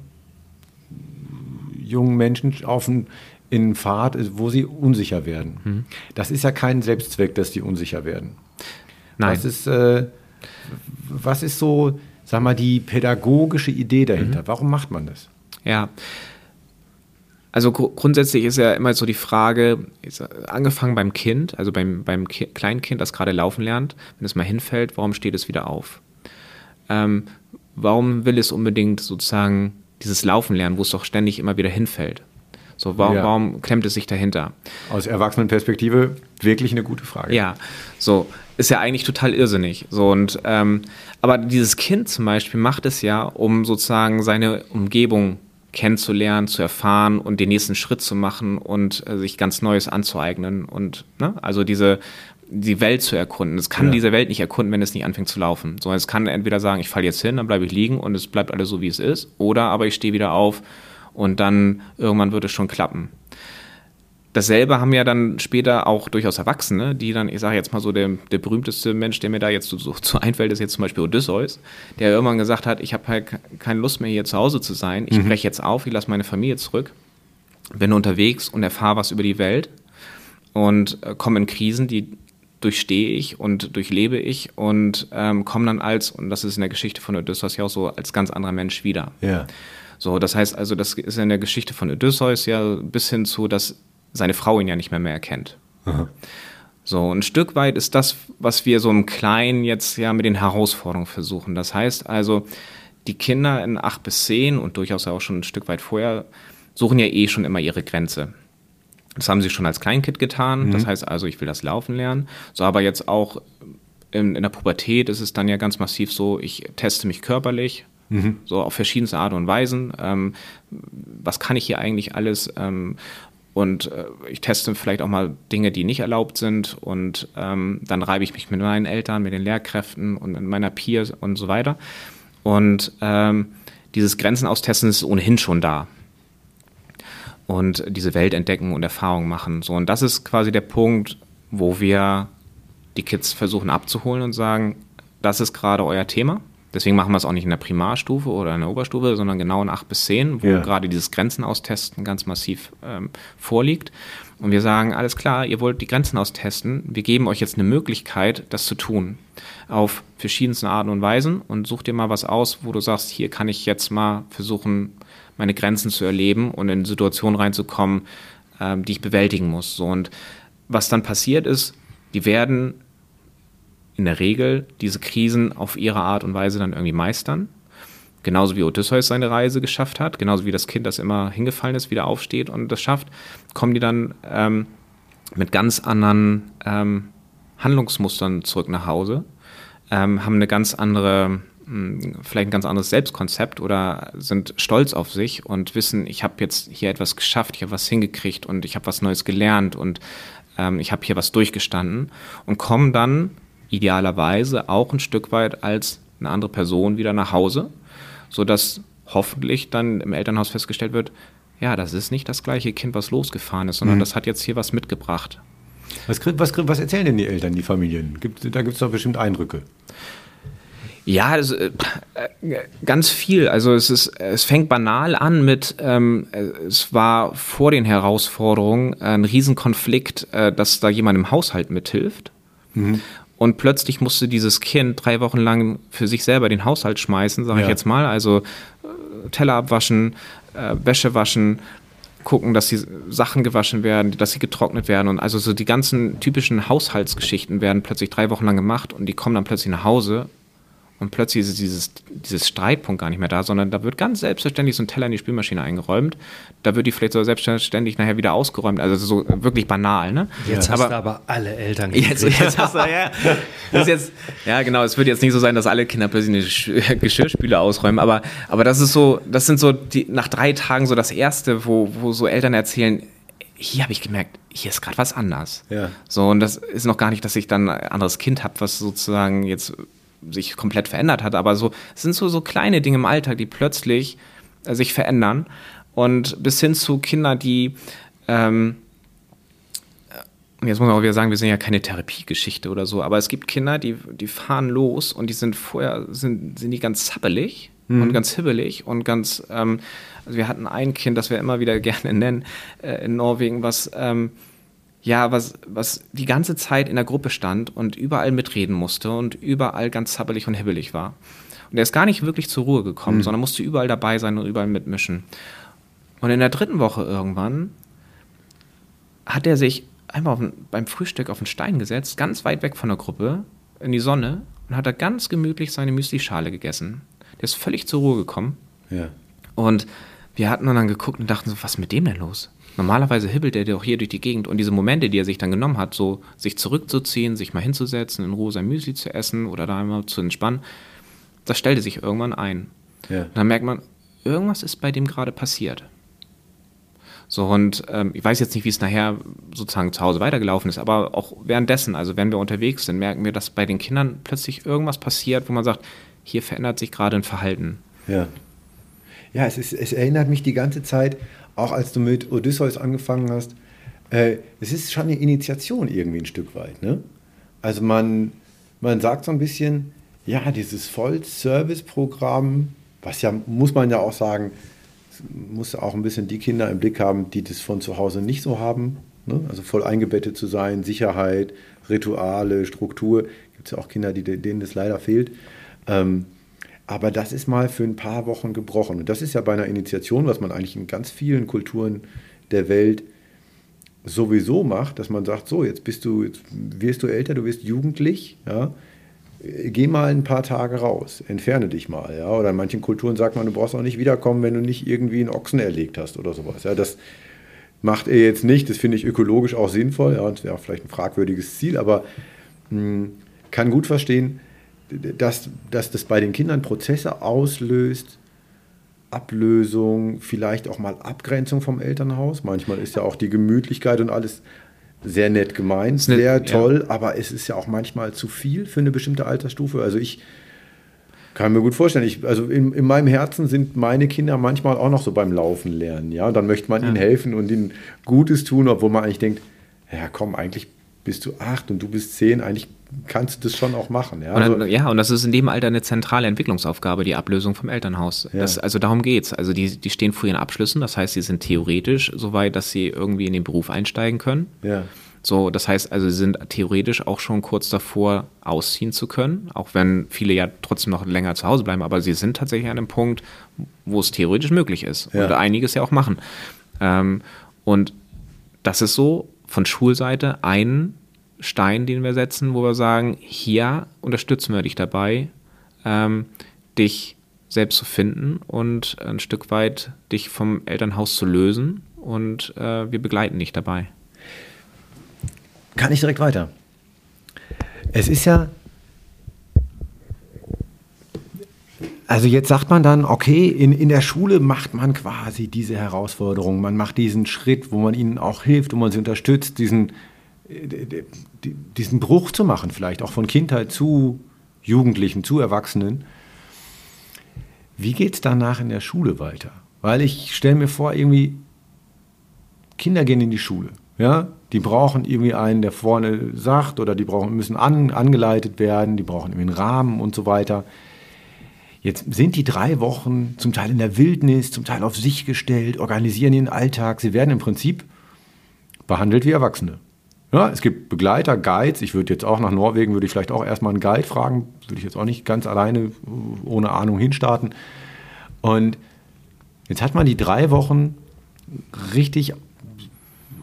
jungen Menschen auf einen, in Pfad, wo sie unsicher werden. Mhm. Das ist ja kein Selbstzweck, dass die unsicher werden. Nein. Das ist, äh, was ist so, sag mal, die pädagogische Idee dahinter? Mhm. Warum macht man das? Ja. Also gr grundsätzlich ist ja immer so die Frage, angefangen beim Kind, also beim, beim Ki Kleinkind, das gerade laufen lernt, wenn es mal hinfällt, warum steht es wieder auf? Ähm, warum will es unbedingt sozusagen dieses Laufen lernen, wo es doch ständig immer wieder hinfällt? So, warum, ja. warum klemmt es sich dahinter? Aus Erwachsenenperspektive wirklich eine gute Frage. Ja, so ist ja eigentlich total irrsinnig. So und ähm, aber dieses Kind zum Beispiel macht es ja, um sozusagen seine Umgebung kennenzulernen, zu erfahren und den nächsten Schritt zu machen und äh, sich ganz Neues anzueignen und ne, also diese die Welt zu erkunden. Es kann ja. diese Welt nicht erkunden, wenn es nicht anfängt zu laufen. So, es kann entweder sagen, ich falle jetzt hin, dann bleibe ich liegen und es bleibt alles so, wie es ist, oder aber ich stehe wieder auf und dann irgendwann wird es schon klappen. Dasselbe haben ja dann später auch durchaus Erwachsene, die dann, ich sage jetzt mal so, der, der berühmteste Mensch, der mir da jetzt so, so, so einfällt, ist jetzt zum Beispiel Odysseus, der irgendwann gesagt hat, ich habe halt keine Lust mehr hier zu Hause zu sein, ich mhm. breche jetzt auf, ich lasse meine Familie zurück, bin unterwegs und erfahre was über die Welt und äh, komme in Krisen, die durchstehe ich und durchlebe ich und ähm, komme dann als, und das ist in der Geschichte von Odysseus ja auch so, als ganz anderer Mensch wieder. Ja. So, das heißt also, das ist in der Geschichte von Odysseus ja bis hin zu, dass seine Frau ihn ja nicht mehr mehr erkennt. Aha. So, ein Stück weit ist das, was wir so im Kleinen jetzt ja mit den Herausforderungen versuchen. Das heißt also, die Kinder in acht bis zehn und durchaus auch schon ein Stück weit vorher suchen ja eh schon immer ihre Grenze. Das haben sie schon als Kleinkind getan. Mhm. Das heißt also, ich will das Laufen lernen. So, aber jetzt auch in, in, der Pubertät ist es dann ja ganz massiv so, ich teste mich körperlich. Mhm. So auf verschiedenste Art und Weisen. Ähm, was kann ich hier eigentlich alles? Ähm, und äh, ich teste vielleicht auch mal Dinge, die nicht erlaubt sind. Und ähm, dann reibe ich mich mit meinen Eltern, mit den Lehrkräften und mit meiner Peer und so weiter. Und ähm, dieses Grenzen austesten ist ohnehin schon da. Und diese Welt entdecken und Erfahrungen machen. So, und das ist quasi der Punkt, wo wir die Kids versuchen abzuholen und sagen, das ist gerade euer Thema. Deswegen machen wir es auch nicht in der Primarstufe oder in der Oberstufe, sondern genau in 8 bis 10, wo ja. gerade dieses Grenzen austesten ganz massiv ähm, vorliegt. Und wir sagen, alles klar, ihr wollt die Grenzen austesten, wir geben euch jetzt eine Möglichkeit, das zu tun. Auf verschiedensten Arten und Weisen und such dir mal was aus, wo du sagst, hier kann ich jetzt mal versuchen, meine Grenzen zu erleben und in Situationen reinzukommen, ähm, die ich bewältigen muss. So, und was dann passiert ist, die werden in der Regel diese Krisen auf ihre Art und Weise dann irgendwie meistern. Genauso wie Odysseus seine Reise geschafft hat, genauso wie das Kind, das immer hingefallen ist, wieder aufsteht und das schafft, kommen die dann ähm, mit ganz anderen ähm, Handlungsmustern zurück nach Hause, ähm, haben eine ganz andere, hm, vielleicht ein ganz anderes Selbstkonzept oder sind stolz auf sich und wissen, ich habe jetzt hier etwas geschafft, ich habe was hingekriegt und ich habe was Neues gelernt und ähm, ich habe hier was durchgestanden und kommen dann idealerweise auch ein Stück weit als eine andere Person wieder nach Hause, sodass hoffentlich dann im Elternhaus festgestellt wird, ja, das ist nicht das gleiche Kind, was losgefahren ist, sondern mhm. das hat jetzt hier was mitgebracht. Was, was, was erzählen denn die Eltern, die Familien? Gibt, da gibt es doch bestimmt Eindrücke. Ja, das, äh, ganz viel. Also es ist, es fängt banal an mit, ähm, es war vor den Herausforderungen ein Riesenkonflikt, äh, dass da jemand im Haushalt mithilft. Mhm. Und plötzlich musste dieses Kind drei Wochen lang für sich selber den Haushalt schmeißen, sage ja. ich jetzt mal. Also äh, Teller abwaschen, äh, Wäsche waschen, gucken, dass die Sachen gewaschen werden, dass sie getrocknet werden und also so die ganzen typischen Haushaltsgeschichten werden plötzlich drei Wochen lang gemacht und die kommen dann plötzlich nach Hause und plötzlich ist dieses, dieses Streitpunkt gar nicht mehr da, sondern da wird ganz selbstverständlich so ein Teller in die Spülmaschine eingeräumt. Da wird die vielleicht so selbstverständlich nachher wieder ausgeräumt. Also so wirklich banal, ne? Jetzt ja. hast aber, du aber alle Eltern jetzt, jetzt hast du, ja, das jetzt, ja, genau. Es wird jetzt nicht so sein, dass alle Kinder plötzlich eine Geschirrspüle ausräumen, aber, aber das ist so, das sind so die, nach drei Tagen so das Erste, wo, wo so Eltern erzählen, hier habe ich gemerkt, hier ist gerade was anders. Ja. So, und das ist noch gar nicht, dass ich dann ein anderes Kind habe, was sozusagen jetzt sich komplett verändert hat, aber so es sind so, so kleine Dinge im Alltag, die plötzlich äh, sich verändern. Und bis hin zu Kindern, die ähm, äh, jetzt muss man auch wieder sagen, wir sind ja keine Therapiegeschichte oder so, aber es gibt Kinder, die, die fahren los und die sind vorher, sind, sind die ganz zappelig mhm. und ganz hibbelig und ganz, ähm, also wir hatten ein Kind, das wir immer wieder gerne nennen, äh, in Norwegen, was ähm, ja, was, was die ganze Zeit in der Gruppe stand und überall mitreden musste und überall ganz zappelig und hibbelig war. Und er ist gar nicht wirklich zur Ruhe gekommen, mhm. sondern musste überall dabei sein und überall mitmischen. Und in der dritten Woche irgendwann hat er sich einfach den, beim Frühstück auf den Stein gesetzt, ganz weit weg von der Gruppe, in die Sonne und hat da ganz gemütlich seine Müsli-Schale gegessen. Der ist völlig zur Ruhe gekommen. Ja. Und wir hatten dann geguckt und dachten so, was ist mit dem denn los? Normalerweise hibbelt er doch hier durch die Gegend und diese Momente, die er sich dann genommen hat, so sich zurückzuziehen, sich mal hinzusetzen, in Ruhe sein Müsli zu essen oder da einmal zu entspannen, das stellte sich irgendwann ein. Ja. dann merkt man, irgendwas ist bei dem gerade passiert. So, und ähm, ich weiß jetzt nicht, wie es nachher sozusagen zu Hause weitergelaufen ist, aber auch währenddessen, also wenn wir unterwegs sind, merken wir, dass bei den Kindern plötzlich irgendwas passiert, wo man sagt, hier verändert sich gerade ein Verhalten. Ja. Ja, es, ist, es erinnert mich die ganze Zeit auch als du mit Odysseus angefangen hast, äh, es ist schon eine Initiation irgendwie ein Stück weit. Ne? Also man, man sagt so ein bisschen, ja, dieses Voll-Service-Programm, was ja, muss man ja auch sagen, muss auch ein bisschen die Kinder im Blick haben, die das von zu Hause nicht so haben. Ne? Also voll eingebettet zu sein, Sicherheit, Rituale, Struktur. Gibt es ja auch Kinder, die, denen das leider fehlt. Ähm, aber das ist mal für ein paar Wochen gebrochen. Und das ist ja bei einer Initiation, was man eigentlich in ganz vielen Kulturen der Welt sowieso macht, dass man sagt, so, jetzt bist du, jetzt wirst du älter, du bist jugendlich, ja, geh mal ein paar Tage raus, entferne dich mal, ja. Oder in manchen Kulturen sagt man, du brauchst auch nicht wiederkommen, wenn du nicht irgendwie einen Ochsen erlegt hast oder sowas. Ja, das macht er jetzt nicht, das finde ich ökologisch auch sinnvoll, ja, das wäre vielleicht ein fragwürdiges Ziel, aber mh, hm, kann gut verstehen, dass, dass das bei den Kindern Prozesse auslöst, Ablösung, vielleicht auch mal Abgrenzung vom Elternhaus. Manchmal ist ja auch die Gemütlichkeit und alles sehr nett gemeint, sehr toll, ja. aber es ist ja auch manchmal zu viel für eine bestimmte Altersstufe. Also ich kann mir gut vorstellen, ich, also in, in meinem Herzen sind meine Kinder manchmal auch noch so beim Laufen lernen. Ja, und dann möchte man ja. ihnen helfen und ihnen Gutes tun, obwohl man eigentlich denkt, ja komm, eigentlich bist du acht und du bist zehn, eigentlich kannst du das schon auch machen. Ja, und dann, also, ja, und das ist in dem Alter eine zentrale Entwicklungsaufgabe, die Ablösung vom Elternhaus. Ja. Das, also darum geht's. Also die, die stehen vor ihren Abschlüssen, das heißt, sie sind theoretisch so weit, dass sie irgendwie in den Beruf einsteigen können. Ja. So, das heißt also, sie sind theoretisch auch schon kurz davor, ausziehen zu können, auch wenn viele ja trotzdem noch länger zu Hause bleiben, aber sie sind tatsächlich an einem Punkt, wo es theoretisch möglich ist ja. und einiges ja auch machen. Ähm, und das ist so von Schulseite ein Stein, den wir setzen, wo wir sagen, hier unterstützen wir dich dabei, ähm, dich selbst zu finden und ein Stück weit dich vom Elternhaus zu lösen und äh, wir begleiten dich dabei. Kann ich direkt weiter? Es ist ja Also jetzt sagt man dann, okay, in, in der Schule macht man quasi diese Herausforderung, man macht diesen Schritt, wo man ihnen auch hilft, wo man sie unterstützt, diesen, äh, diesen Bruch zu machen, vielleicht auch von Kindheit zu Jugendlichen, zu Erwachsenen. Wie geht es danach in der Schule weiter? Weil ich stelle mir vor, irgendwie, Kinder gehen in die Schule. Ja, die brauchen irgendwie einen, der vorne sagt, oder die brauchen, müssen an, angeleitet werden, die brauchen irgendwie einen Rahmen und so weiter. Jetzt sind die drei Wochen zum Teil in der Wildnis, zum Teil auf sich gestellt, organisieren ihren Alltag. Sie werden im Prinzip behandelt wie Erwachsene. Ja, es gibt Begleiter, Guides. Ich würde jetzt auch nach Norwegen, würde ich vielleicht auch erstmal einen Guide fragen. Würde ich jetzt auch nicht ganz alleine ohne Ahnung hinstarten. Und jetzt hat man die drei Wochen richtig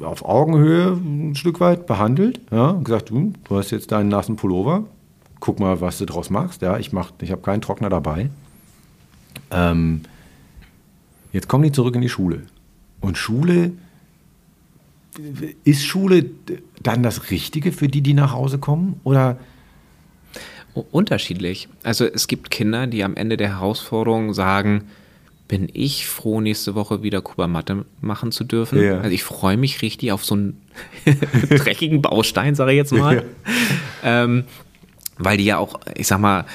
auf Augenhöhe ein Stück weit behandelt. Ja, und gesagt, du, du hast jetzt deinen nassen Pullover, guck mal, was du draus machst. Ja, ich, ich habe keinen Trockner dabei. Ähm, jetzt kommen die zurück in die Schule. Und Schule, ist Schule dann das Richtige für die, die nach Hause kommen? Oder? Unterschiedlich. Also es gibt Kinder, die am Ende der Herausforderung sagen, bin ich froh, nächste Woche wieder Kuba Matte machen zu dürfen. Ja. Also ich freue mich richtig auf so einen dreckigen Baustein, sage ich jetzt mal. Ja. Ähm, weil die ja auch, ich sag mal,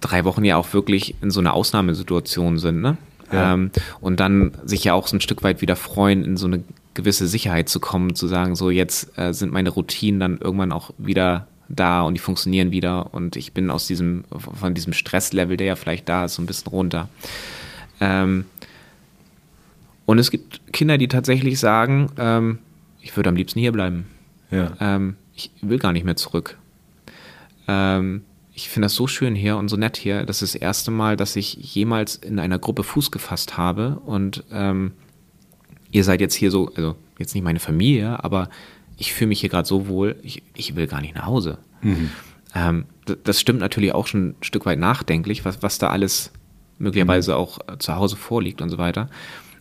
drei Wochen ja auch wirklich in so einer Ausnahmesituation sind, ne? Ja. Ähm, und dann sich ja auch so ein Stück weit wieder freuen, in so eine gewisse Sicherheit zu kommen, zu sagen, so jetzt äh, sind meine Routinen dann irgendwann auch wieder da und die funktionieren wieder und ich bin aus diesem, von diesem Stresslevel, der ja vielleicht da ist, so ein bisschen runter. Ähm, und es gibt Kinder, die tatsächlich sagen, ähm, ich würde am liebsten hier bleiben. Ja. Ähm, ich will gar nicht mehr zurück. Ähm, ich finde das so schön hier und so nett hier. Das ist das erste Mal, dass ich jemals in einer Gruppe Fuß gefasst habe. Und ähm, ihr seid jetzt hier so, also jetzt nicht meine Familie, aber ich fühle mich hier gerade so wohl, ich, ich, will gar nicht nach Hause. Mhm. Ähm, das stimmt natürlich auch schon ein Stück weit nachdenklich, was, was da alles möglicherweise mhm. auch äh, zu Hause vorliegt und so weiter.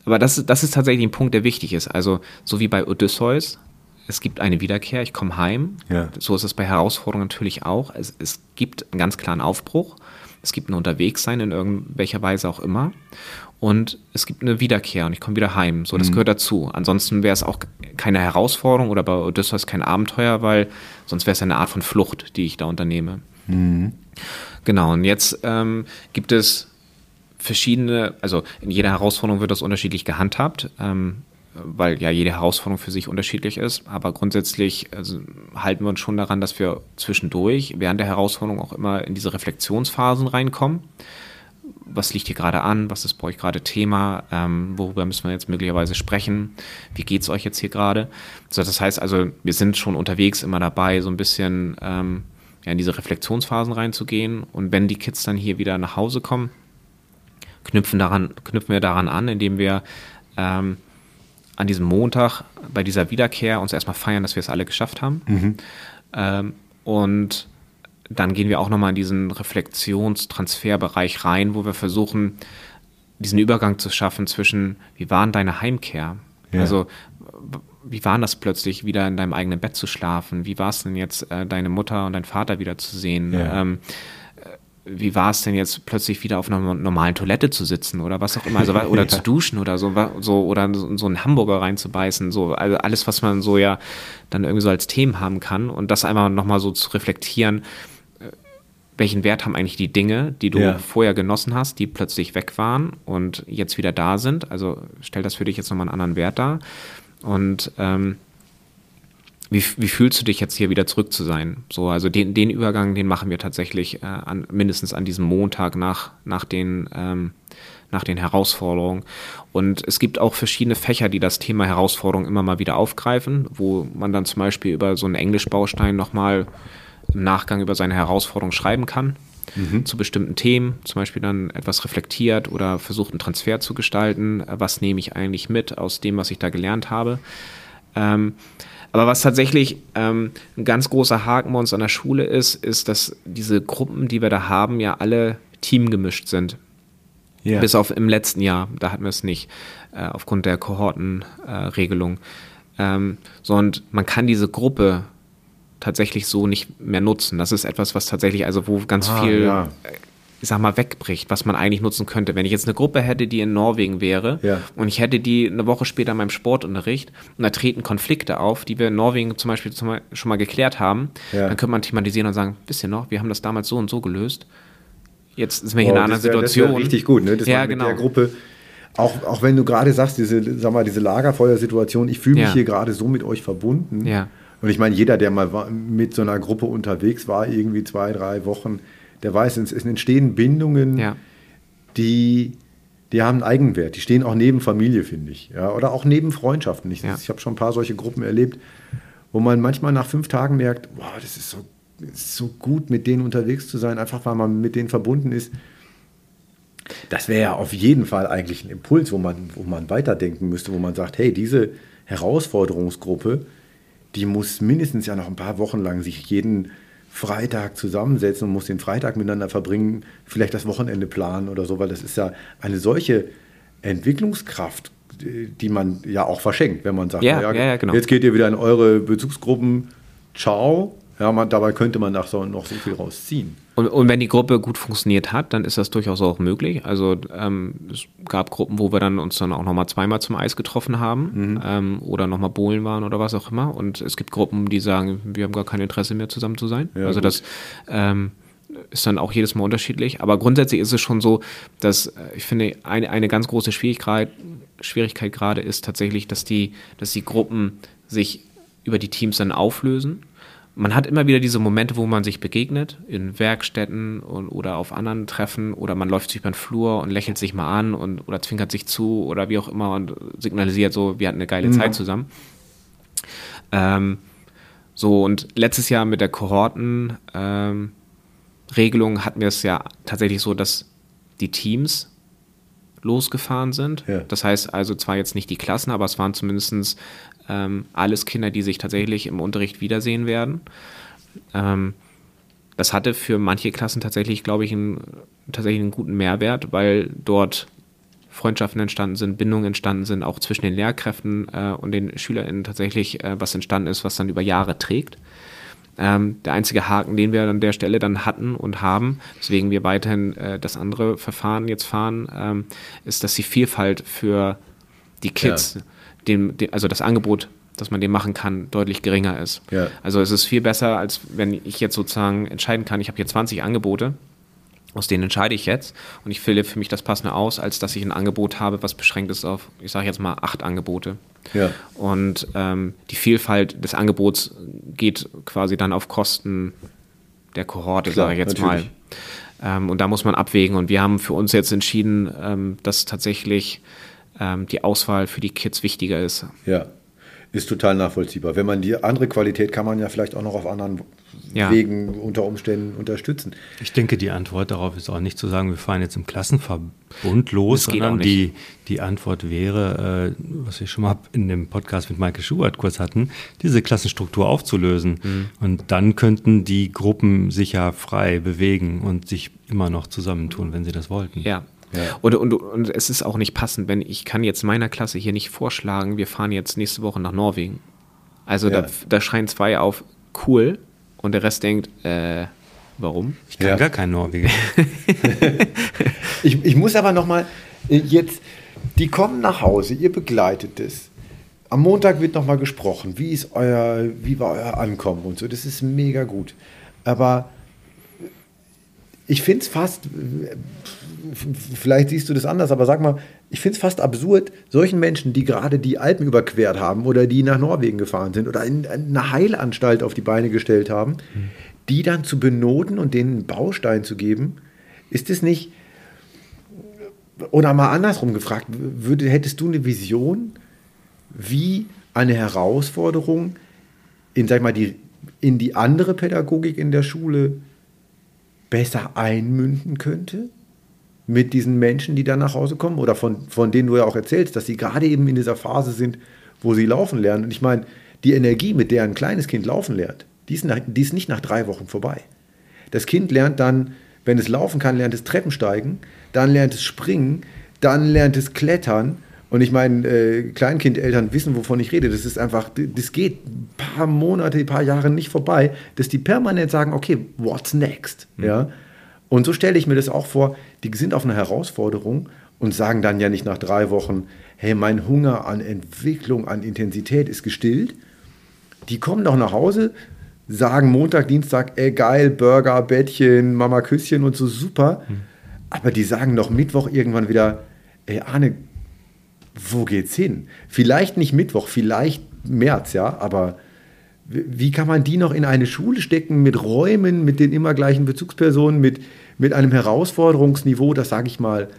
Aber das, das ist tatsächlich ein Punkt, der wichtig ist. Also, so wie bei Odysseus, es gibt eine Wiederkehr, ich komme heim. Ja. So ist es bei Herausforderungen natürlich auch. Es, es gibt einen ganz klaren Aufbruch. Es gibt ein Unterwegssein in irgendwelcher Weise auch immer. Und es gibt eine Wiederkehr und ich komme wieder heim. So, das mhm. gehört dazu. Ansonsten wäre es auch keine Herausforderung oder bei Odysseus kein Abenteuer, weil sonst wäre es eine Art von Flucht, die ich da unternehme. Mhm. Genau, und jetzt ähm, gibt es verschiedene, also in jeder Herausforderung wird das unterschiedlich gehandhabt, ähm, weil ja jede Herausforderung für sich unterschiedlich ist. Aber grundsätzlich also, halten wir uns schon daran, dass wir zwischendurch während der Herausforderung auch immer in diese Reflexionsphasen reinkommen. Was liegt hier gerade an? Was ist bei euch gerade Thema? Ähm, worüber müssen wir jetzt möglicherweise sprechen? Wie geht es euch jetzt hier gerade? Also das heißt also, wir sind schon unterwegs immer dabei, so ein bisschen ähm, ja, in diese Reflexionsphasen reinzugehen. Und wenn die Kids dann hier wieder nach Hause kommen, knüpfen, daran, knüpfen wir daran an, indem wir ähm, an diesem Montag bei dieser Wiederkehr uns erstmal feiern, dass wir es alle geschafft haben. Mhm. Ähm, und dann gehen wir auch nochmal in diesen Reflexionstransferbereich rein, wo wir versuchen, diesen Übergang zu schaffen zwischen, wie war denn deine Heimkehr? Ja. Also, wie war das plötzlich, wieder in deinem eigenen Bett zu schlafen? Wie war es denn jetzt, äh, deine Mutter und deinen Vater wieder zu sehen? Ja. Ähm, wie war es denn jetzt plötzlich wieder auf einer normalen Toilette zu sitzen oder was auch immer, also, oder ja. zu duschen oder so, so oder so einen Hamburger reinzubeißen, so also alles, was man so ja dann irgendwie so als Themen haben kann und das einmal nochmal so zu reflektieren, äh, welchen Wert haben eigentlich die Dinge, die du ja. vorher genossen hast, die plötzlich weg waren und jetzt wieder da sind. Also stell das für dich jetzt nochmal einen anderen Wert dar und ähm, wie, wie fühlst du dich jetzt hier wieder zurück zu sein? So, also den, den Übergang, den machen wir tatsächlich äh, an, mindestens an diesem Montag nach, nach den ähm, nach den Herausforderungen. Und es gibt auch verschiedene Fächer, die das Thema Herausforderung immer mal wieder aufgreifen, wo man dann zum Beispiel über so einen Englischbaustein nochmal im Nachgang über seine Herausforderung schreiben kann. Mhm. zu bestimmten Themen, zum Beispiel dann etwas reflektiert oder versucht einen Transfer zu gestalten. Was nehme ich eigentlich mit aus dem, was ich da gelernt habe? Ähm, aber was tatsächlich ähm, ein ganz großer Haken bei uns an der Schule ist, ist, dass diese Gruppen, die wir da haben, ja alle teamgemischt sind. Yeah. Bis auf im letzten Jahr, da hatten wir es nicht, äh, aufgrund der Kohortenregelung. Äh, ähm, sondern man kann diese Gruppe tatsächlich so nicht mehr nutzen. Das ist etwas, was tatsächlich, also wo ganz ah, viel ja. ich sag mal, wegbricht, was man eigentlich nutzen könnte. Wenn ich jetzt eine Gruppe hätte, die in Norwegen wäre Ja. und ich hätte die eine Woche später in meinem Sportunterricht und da treten Konflikte auf, die wir in Norwegen zum Beispiel schon mal geklärt haben, Ja. dann könnte man thematisieren und sagen, wisst ihr noch, wir haben das damals so und so gelöst. Jetzt sind wir hier Boah, in einer das anderen Das wär Situation. richtig gut, ne? dass ja, genau. der Gruppe, auch, auch wenn du gerade sagst, diese, sag mal, diese Lagerfeuersituation, ich fühle mich Ja. hier gerade so mit euch verbunden. Ja. Und ich meine, jeder, der mal mit so einer Gruppe unterwegs war, irgendwie zwei, drei Wochen, der weiß, es, es entstehen Bindungen, Ja. die, die haben einen Eigenwert. Die stehen auch neben Familie, finde ich. Ja? Oder auch neben Freundschaften. Ich, Ja. ich habe schon ein paar solche Gruppen erlebt, wo man manchmal nach fünf Tagen merkt, boah, das ist so, das ist so gut, mit denen unterwegs zu sein, einfach weil man mit denen verbunden ist. Das wäre ja auf jeden Fall eigentlich ein Impuls, wo man, wo man weiterdenken müsste, wo man sagt, hey, diese Herausforderungsgruppe, die muss mindestens ja noch ein paar Wochen lang sich jeden Freitag zusammensetzen und muss den Freitag miteinander verbringen, vielleicht das Wochenende planen oder so, weil das ist ja eine solche Entwicklungskraft, die man ja auch verschenkt, wenn man sagt, Ja, ja, ja, genau. jetzt geht ihr wieder in eure Bezugsgruppen, ciao. Ja, man, dabei könnte man nach so, noch so viel rausziehen. Und, und wenn die Gruppe gut funktioniert hat, dann ist das durchaus auch möglich. Also ähm, es gab Gruppen, wo wir dann uns dann auch nochmal zweimal zum Eis getroffen haben ähm, oder nochmal bowlen waren oder was auch immer. Und es gibt Gruppen, die sagen, wir haben gar kein Interesse mehr zusammen zu sein. Ja, also gut. das ähm, ist dann auch jedes Mal unterschiedlich. Aber grundsätzlich ist es schon so, dass äh, ich finde, eine, eine ganz große Schwierigkeit, Schwierigkeit gerade ist tatsächlich, dass die, dass die Gruppen sich über die Teams dann auflösen. Man hat immer wieder diese Momente, wo man sich begegnet, in Werkstätten und, oder auf anderen Treffen oder man läuft sich über den Flur und lächelt sich mal an und, oder zwinkert sich zu oder wie auch immer und signalisiert so, wir hatten eine geile Zeit zusammen. Ähm, so, und letztes Jahr mit der Kohortenregelung ähm, hatten wir es ja tatsächlich so, dass die Teams losgefahren sind. Ja. Das heißt also zwar jetzt nicht die Klassen, aber es waren zumindest ähm, alles Kinder, die sich tatsächlich im Unterricht wiedersehen werden. Ähm, das hatte für manche Klassen tatsächlich, glaube ich, einen, tatsächlich einen guten Mehrwert, weil dort Freundschaften entstanden sind, Bindungen entstanden sind, auch zwischen den Lehrkräften äh, und den SchülerInnen tatsächlich äh, was entstanden ist, was dann über Jahre trägt. Ähm, der einzige Haken, den wir an der Stelle dann hatten und haben, weswegen wir weiterhin äh, das andere Verfahren jetzt fahren, ähm, ist, dass die Vielfalt für die Kids, dem, dem, also das Angebot, das man dem machen kann, deutlich geringer ist. Ja. Also es ist viel besser, als wenn ich jetzt sozusagen entscheiden kann, ich habe hier 20 Angebote, aus denen entscheide ich jetzt und ich wähle für mich das Passende aus, als dass ich ein Angebot habe, was beschränkt ist auf, ich sage jetzt mal, acht Angebote. Ja. Und ähm, die Vielfalt des Angebots geht quasi dann auf Kosten der Kohorte, sage ich jetzt natürlich. mal. Ähm, und da muss man abwägen. Und wir haben für uns jetzt entschieden, ähm, dass tatsächlich ähm, die Auswahl für die Kids wichtiger ist. Ja, ist total nachvollziehbar. Wenn man die andere Qualität kann man ja vielleicht auch noch auf anderen Ja. Wegen unter Umständen unterstützen. Ich denke, die Antwort darauf ist auch nicht zu sagen, wir fahren jetzt im Klassenverbund los, Das geht sondern die, die Antwort wäre, äh, was wir schon mal in dem Podcast mit Michael Schubert kurz hatten, diese Klassenstruktur aufzulösen. Mhm. Und dann könnten die Gruppen sich ja frei bewegen und sich immer noch zusammentun, wenn sie das wollten. Ja. Ja. Und, und, und es ist auch nicht passend, wenn ich kann jetzt meiner Klasse hier nicht vorschlagen, wir fahren jetzt nächste Woche nach Norwegen. Also Ja. da, da schreien zwei auf cool und der Rest denkt, äh, warum? Ich kann Ja. gar kein Norweger. Ich, ich muss aber noch mal äh, jetzt, die kommen nach Hause, ihr begleitet es. Am Montag wird noch mal gesprochen, wie ist euer, wie war euer Ankommen und so. Das ist mega gut. Aber ich finde es fast, vielleicht siehst du das anders, aber sag mal, ich finde es fast absurd, solchen Menschen, die gerade die Alpen überquert haben oder die nach Norwegen gefahren sind oder in eine Heilanstalt auf die Beine gestellt haben, die dann zu benoten und denen einen Baustein zu geben, ist es nicht, oder mal andersrum gefragt, würde, hättest du eine Vision, wie eine Herausforderung in, sag mal, die, in die andere Pädagogik in der Schule besser einmünden könnte? Mit diesen Menschen, die dann nach Hause kommen? Oder von, von denen du ja auch erzählst, dass sie gerade eben in dieser Phase sind, wo sie laufen lernen. Und ich meine, die Energie, mit der ein kleines Kind laufen lernt, die ist, nach, die ist nicht nach drei Wochen vorbei. Das Kind lernt dann, wenn es laufen kann, lernt es Treppensteigen, dann lernt es Springen, dann lernt es Klettern. Und ich meine, äh, Kleinkindeltern wissen, wovon ich rede. Das ist einfach, das geht ein paar Monate, ein paar Jahre nicht vorbei, dass die permanent sagen, okay, what's next? Ja. Und so stelle ich mir das auch vor, die sind auf einer Herausforderung und sagen dann ja nicht nach drei Wochen, hey, mein Hunger an Entwicklung, an Intensität ist gestillt. Die kommen doch nach Hause, sagen Montag, Dienstag, ey geil, Burger, Bettchen, Mama Küsschen und so super. Mhm. Aber die sagen doch Mittwoch irgendwann wieder, ey Arne, wo geht's hin? Vielleicht nicht Mittwoch, vielleicht März, ja, aber wie kann man die noch in eine Schule stecken mit Räumen, mit den immer gleichen Bezugspersonen, mit, mit einem Herausforderungsniveau, das sage ich mal,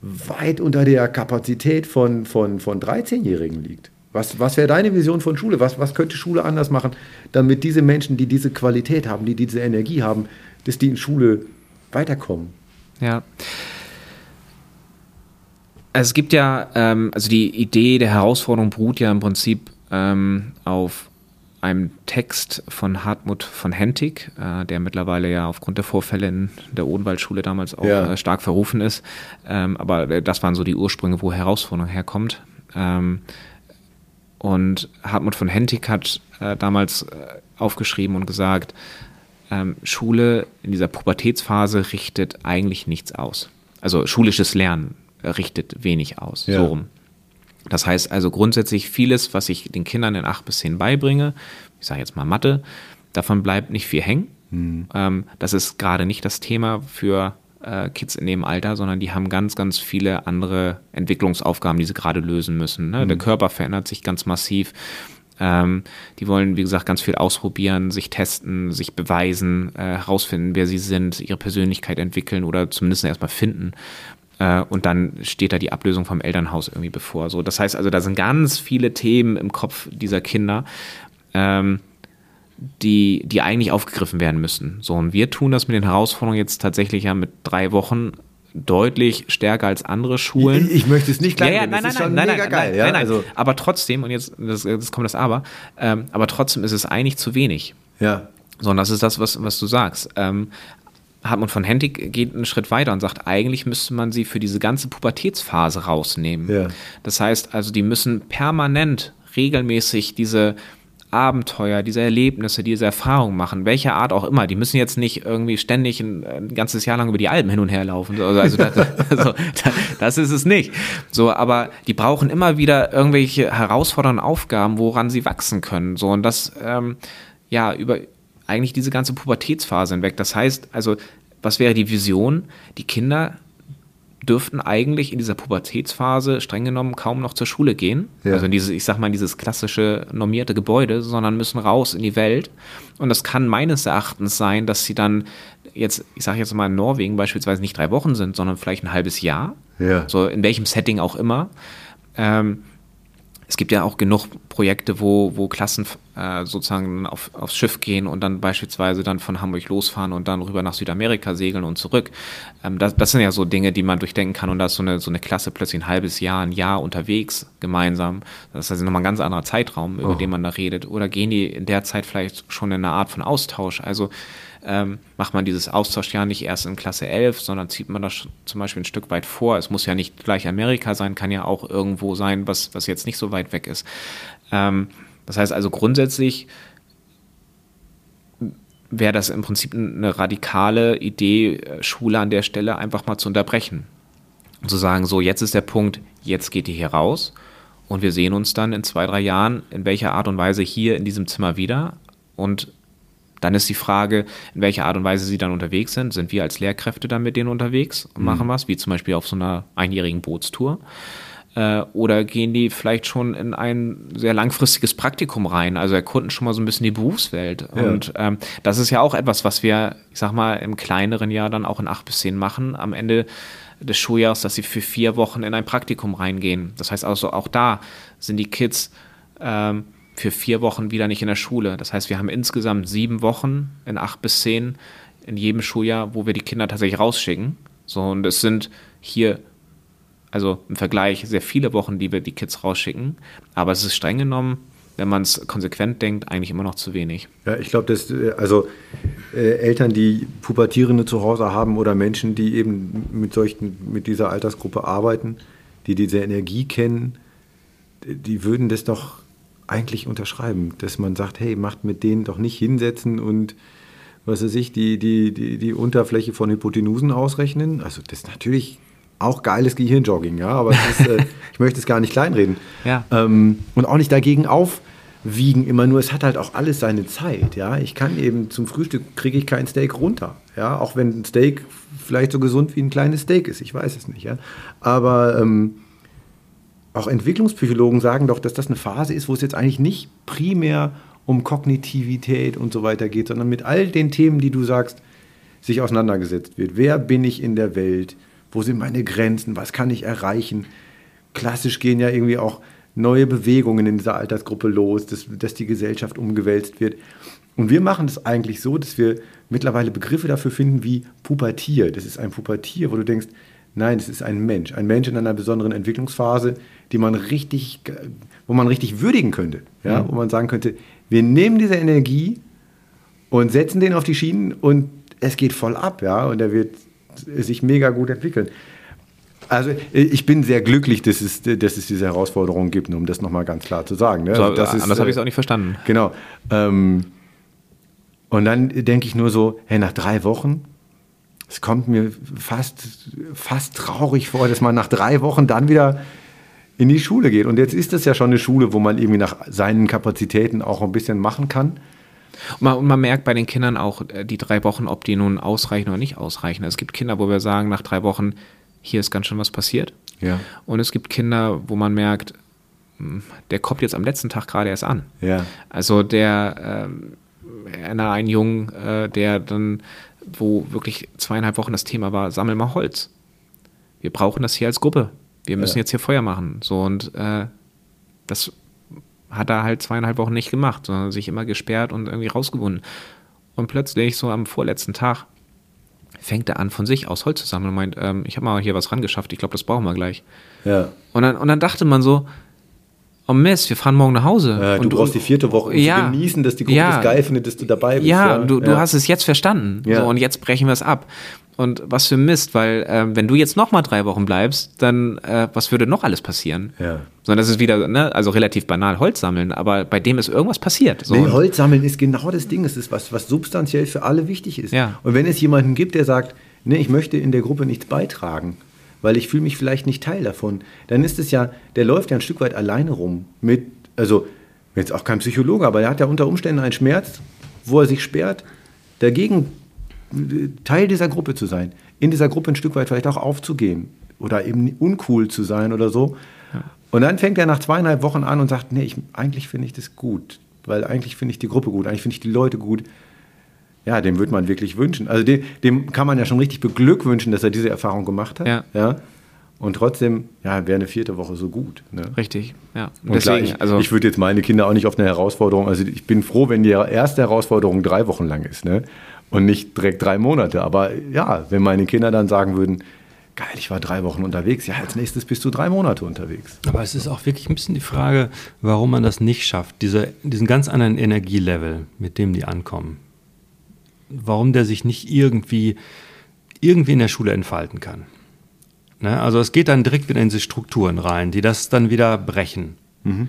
weit unter der Kapazität von, von, von 13-Jährigen liegt? Was, was wäre deine Vision von Schule? Was, was könnte Schule anders machen, damit diese Menschen, die diese Qualität haben, die diese Energie haben, dass die in Schule weiterkommen? Ja. Also es gibt ja, ähm, also die Idee der Herausforderung beruht ja im Prinzip ähm, auf einem Text von Hartmut von Hentig, äh, der mittlerweile ja aufgrund der Vorfälle in der Odenwaldschule damals auch ja. äh, stark verrufen ist. Ähm, aber das waren so die Ursprünge, wo Herausforderung herkommt. Ähm, und Hartmut von Hentig hat äh, damals äh, aufgeschrieben und gesagt, ähm, Schule in dieser Pubertätsphase richtet eigentlich nichts aus. Also schulisches Lernen richtet wenig aus. Ja. So rum. Das heißt also grundsätzlich vieles, was ich den Kindern in acht bis zehn beibringe, ich sage jetzt mal Mathe, davon bleibt nicht viel hängen. Mhm. Ähm, das ist gerade nicht das Thema für äh, Kids in dem Alter, sondern die haben ganz, ganz viele andere Entwicklungsaufgaben, die sie gerade lösen müssen. Ne? Mhm. Der Körper verändert sich ganz massiv. Ähm, die wollen, wie gesagt, ganz viel ausprobieren, sich testen, sich beweisen, äh, herausfinden, wer sie sind, ihre Persönlichkeit entwickeln oder zumindest erstmal finden. Äh, und dann steht da die Ablösung vom Elternhaus irgendwie bevor. So, das heißt also, da sind ganz viele Themen im Kopf dieser Kinder, ähm, die, die eigentlich aufgegriffen werden müssen. So, und wir tun das mit den Herausforderungen jetzt tatsächlich ja mit drei Wochen deutlich stärker als andere Schulen. Ich, ich möchte es nicht klein ja, ja, nein, nein, nein, nein, nein, geil, nein, ja? nein, also. Aber trotzdem, und jetzt das, das kommt das Aber, ähm, aber trotzdem ist es eigentlich zu wenig. Ja. So, und das ist das, was, was du sagst. Ähm, Hartmut von Hentig geht einen Schritt weiter und sagt, eigentlich müsste man sie für diese ganze Pubertätsphase rausnehmen. Ja. Das heißt also, die müssen permanent, regelmäßig diese Abenteuer, diese Erlebnisse, diese Erfahrungen machen, welcher Art auch immer. Die müssen jetzt nicht irgendwie ständig ein, ein ganzes Jahr lang über die Alpen hin und her laufen. Also, also das, also, das ist es nicht. So, aber die brauchen immer wieder irgendwelche herausfordernden Aufgaben, woran sie wachsen können. So und das ähm, ja über eigentlich diese ganze Pubertätsphase hinweg. Das heißt, also, was wäre die Vision? Die Kinder dürften eigentlich in dieser Pubertätsphase streng genommen kaum noch zur Schule gehen. Ja. Also in dieses, ich sag mal, dieses klassische normierte Gebäude, sondern müssen raus in die Welt. Und das kann meines Erachtens sein, dass sie dann jetzt, ich sage jetzt mal in Norwegen beispielsweise nicht drei Wochen sind, sondern vielleicht ein halbes Jahr. Ja. So in welchem Setting auch immer. Ähm, es gibt ja auch genug Projekte, wo, wo Klassen äh, sozusagen auf, aufs Schiff gehen und dann beispielsweise dann von Hamburg losfahren und dann rüber nach Südamerika segeln und zurück. Ähm, das, das sind ja so Dinge, die man durchdenken kann und da ist so eine, so eine Klasse plötzlich ein halbes Jahr, ein Jahr unterwegs gemeinsam. Das ist also nochmal ein ganz anderer Zeitraum, über oh. den man da redet. Oder gehen die in der Zeit vielleicht schon in eine Art von Austausch? Also ähm, macht man dieses Austauschjahr nicht erst in Klasse 11, sondern zieht man das zum Beispiel ein Stück weit vor. Es muss ja nicht gleich Amerika sein, kann ja auch irgendwo sein, was, was jetzt nicht so weit weg ist. Ähm, das heißt also grundsätzlich wäre das im Prinzip eine radikale Idee, äh, Schule an der Stelle einfach mal zu unterbrechen. Und zu sagen, so, jetzt ist der Punkt, jetzt geht ihr hier raus und wir sehen uns dann in zwei, drei Jahren in welcher Art und Weise hier in diesem Zimmer wieder und dann ist die Frage, in welcher Art und Weise sie dann unterwegs sind. Sind wir als Lehrkräfte dann mit denen unterwegs und mhm. machen was, wie zum Beispiel auf so einer einjährigen Bootstour? Äh, oder gehen die vielleicht schon in ein sehr langfristiges Praktikum rein, also erkunden schon mal so ein bisschen die Berufswelt. Ja. Und ähm, das ist ja auch etwas, was wir, ich sag mal, im kleineren Jahr dann auch in acht bis zehn machen. Am Ende des Schuljahres, dass sie für vier Wochen in ein Praktikum reingehen. Das heißt also, auch da sind die Kids ähm, für vier Wochen wieder nicht in der Schule. Das heißt, wir haben insgesamt sieben Wochen in acht bis zehn in jedem Schuljahr, wo wir die Kinder tatsächlich rausschicken. So, und es sind hier, also im Vergleich, sehr viele Wochen, die wir die Kids rausschicken. Aber es ist streng genommen, wenn man es konsequent denkt, eigentlich immer noch zu wenig. Ja, ich glaube, dass äh, also äh, Eltern, die Pubertierende zu Hause haben oder Menschen, die eben mit solchen, mit dieser Altersgruppe arbeiten, die diese Energie kennen, die würden das doch eigentlich unterschreiben, dass man sagt, hey, macht mit denen doch nicht hinsetzen und was weiß ich, die, die, die, die Unterfläche von Hypotenusen ausrechnen. Also das natürlich auch geiles Gehirnjogging, ja, aber ist, äh, ich möchte es gar nicht kleinreden. Ja. Ähm, und auch nicht dagegen aufwiegen immer nur, es hat halt auch alles seine Zeit, ja. Ich kann eben zum Frühstück kriege ich kein Steak runter, ja, auch wenn ein Steak vielleicht so gesund wie ein kleines Steak ist, ich weiß es nicht, ja. Aber ähm, auch Entwicklungspsychologen sagen doch, dass das eine Phase ist, wo es jetzt eigentlich nicht primär um Kognitivität und so weiter geht, sondern mit all den Themen, die du sagst, sich auseinandergesetzt wird. Wer bin ich in der Welt? Wo sind meine Grenzen? Was kann ich erreichen? Klassisch gehen ja irgendwie auch neue Bewegungen in dieser Altersgruppe los, dass, dass die Gesellschaft umgewälzt wird. Und wir machen das eigentlich so, dass wir mittlerweile Begriffe dafür finden wie Pubertier. Das ist ein Pubertier, wo du denkst, nein, das ist ein Mensch. Ein Mensch in einer besonderen Entwicklungsphase, die man richtig, wo man richtig würdigen könnte. Ja? Mhm. Wo man sagen könnte, wir nehmen diese Energie und setzen den auf die Schienen und es geht voll ab. Ja? Und er wird sich mega gut entwickeln. Also ich bin sehr glücklich, dass es, dass es diese Herausforderungen gibt, um das nochmal ganz klar zu sagen. Ne? So, also das anders habe ich es auch nicht verstanden. Genau. Ähm, und dann denke ich nur so, hey, nach drei Wochen, es kommt mir fast, fast traurig vor, dass man nach drei Wochen dann wieder in die Schule geht. Und jetzt ist das ja schon eine Schule, wo man irgendwie nach seinen Kapazitäten auch ein bisschen machen kann. Und man, und man, merkt bei den Kindern auch äh, die drei Wochen, ob die nun ausreichen oder nicht ausreichen. Es gibt Kinder, wo wir sagen, nach drei Wochen, hier ist ganz schön was passiert. Ja. Und es gibt Kinder, wo man merkt, hm, der kommt jetzt am letzten Tag gerade erst an. Ja. Also der, äh, ein Jungen, äh, der dann, wo wirklich zweieinhalb Wochen das Thema war, sammel mal Holz. Wir brauchen das hier als Gruppe. Wir müssen ja. jetzt hier Feuer machen. So und äh, das hat er halt zweieinhalb Wochen nicht gemacht, sondern sich immer gesperrt und irgendwie rausgewunden. Und plötzlich, so am vorletzten Tag, fängt er an, von sich aus Holz zu sammeln und meint, ähm, ich habe mal hier was rangeschafft, ich glaube, das brauchen wir gleich. Ja. Und dann, und dann dachte man so, oh Mist, wir fahren morgen nach Hause. Ja, und du brauchst die vierte Woche, um ja, zu genießen, dass die Gruppe ja, das geil findet, dass du dabei bist. Ja, du, du hast es jetzt verstanden. Ja. So, und jetzt brechen wir es ab. Und was für Mist, weil äh, wenn du jetzt noch mal drei Wochen bleibst, dann äh, was würde noch alles passieren? Ja. Sondern das ist wieder, ne, also relativ banal Holz sammeln, aber bei dem ist irgendwas passiert. So. Nee, Holz sammeln ist genau das Ding. Es ist was, was substanziell für alle wichtig ist. Ja. Und wenn es jemanden gibt, der sagt, nee, ich möchte in der Gruppe nichts beitragen, weil ich fühle mich vielleicht nicht Teil davon, dann ist es ja, der läuft ja ein Stück weit alleine rum mit, also jetzt auch kein Psychologe, aber er hat ja unter Umständen einen Schmerz, wo er sich sperrt, dagegen Teil dieser Gruppe zu sein, in dieser Gruppe ein Stück weit vielleicht auch aufzugehen oder eben uncool zu sein oder so. Ja. Und dann fängt er nach zweieinhalb Wochen an und sagt, nee, ich, eigentlich finde ich das gut, weil eigentlich finde ich die Gruppe gut, eigentlich finde ich die Leute gut. Ja, dem würde man wirklich wünschen. Also dem, dem, kann man ja schon richtig beglückwünschen, dass er diese Erfahrung gemacht hat. Ja. ja? Und trotzdem, ja, wäre eine vierte Woche so gut. Ne? Richtig, ja. Und Deswegen, klar, ich, also ich würde jetzt meine Kinder auch nicht auf eine Herausforderung, also ich bin froh, wenn die erste Herausforderung drei Wochen lang ist. Ne? Und nicht direkt drei Monate. Aber ja, wenn meine Kinder dann sagen würden, geil, ich war drei Wochen unterwegs, ja, als nächstes bist du drei Monate unterwegs. Aber es ist auch wirklich ein bisschen die Frage, warum man das nicht schafft, diese, diesen ganz anderen Energielevel, mit dem die ankommen. Warum der sich nicht irgendwie, irgendwie in der Schule entfalten kann. Ne? Also es geht dann direkt wieder in diese Strukturen rein, die das dann wieder brechen. Mhm.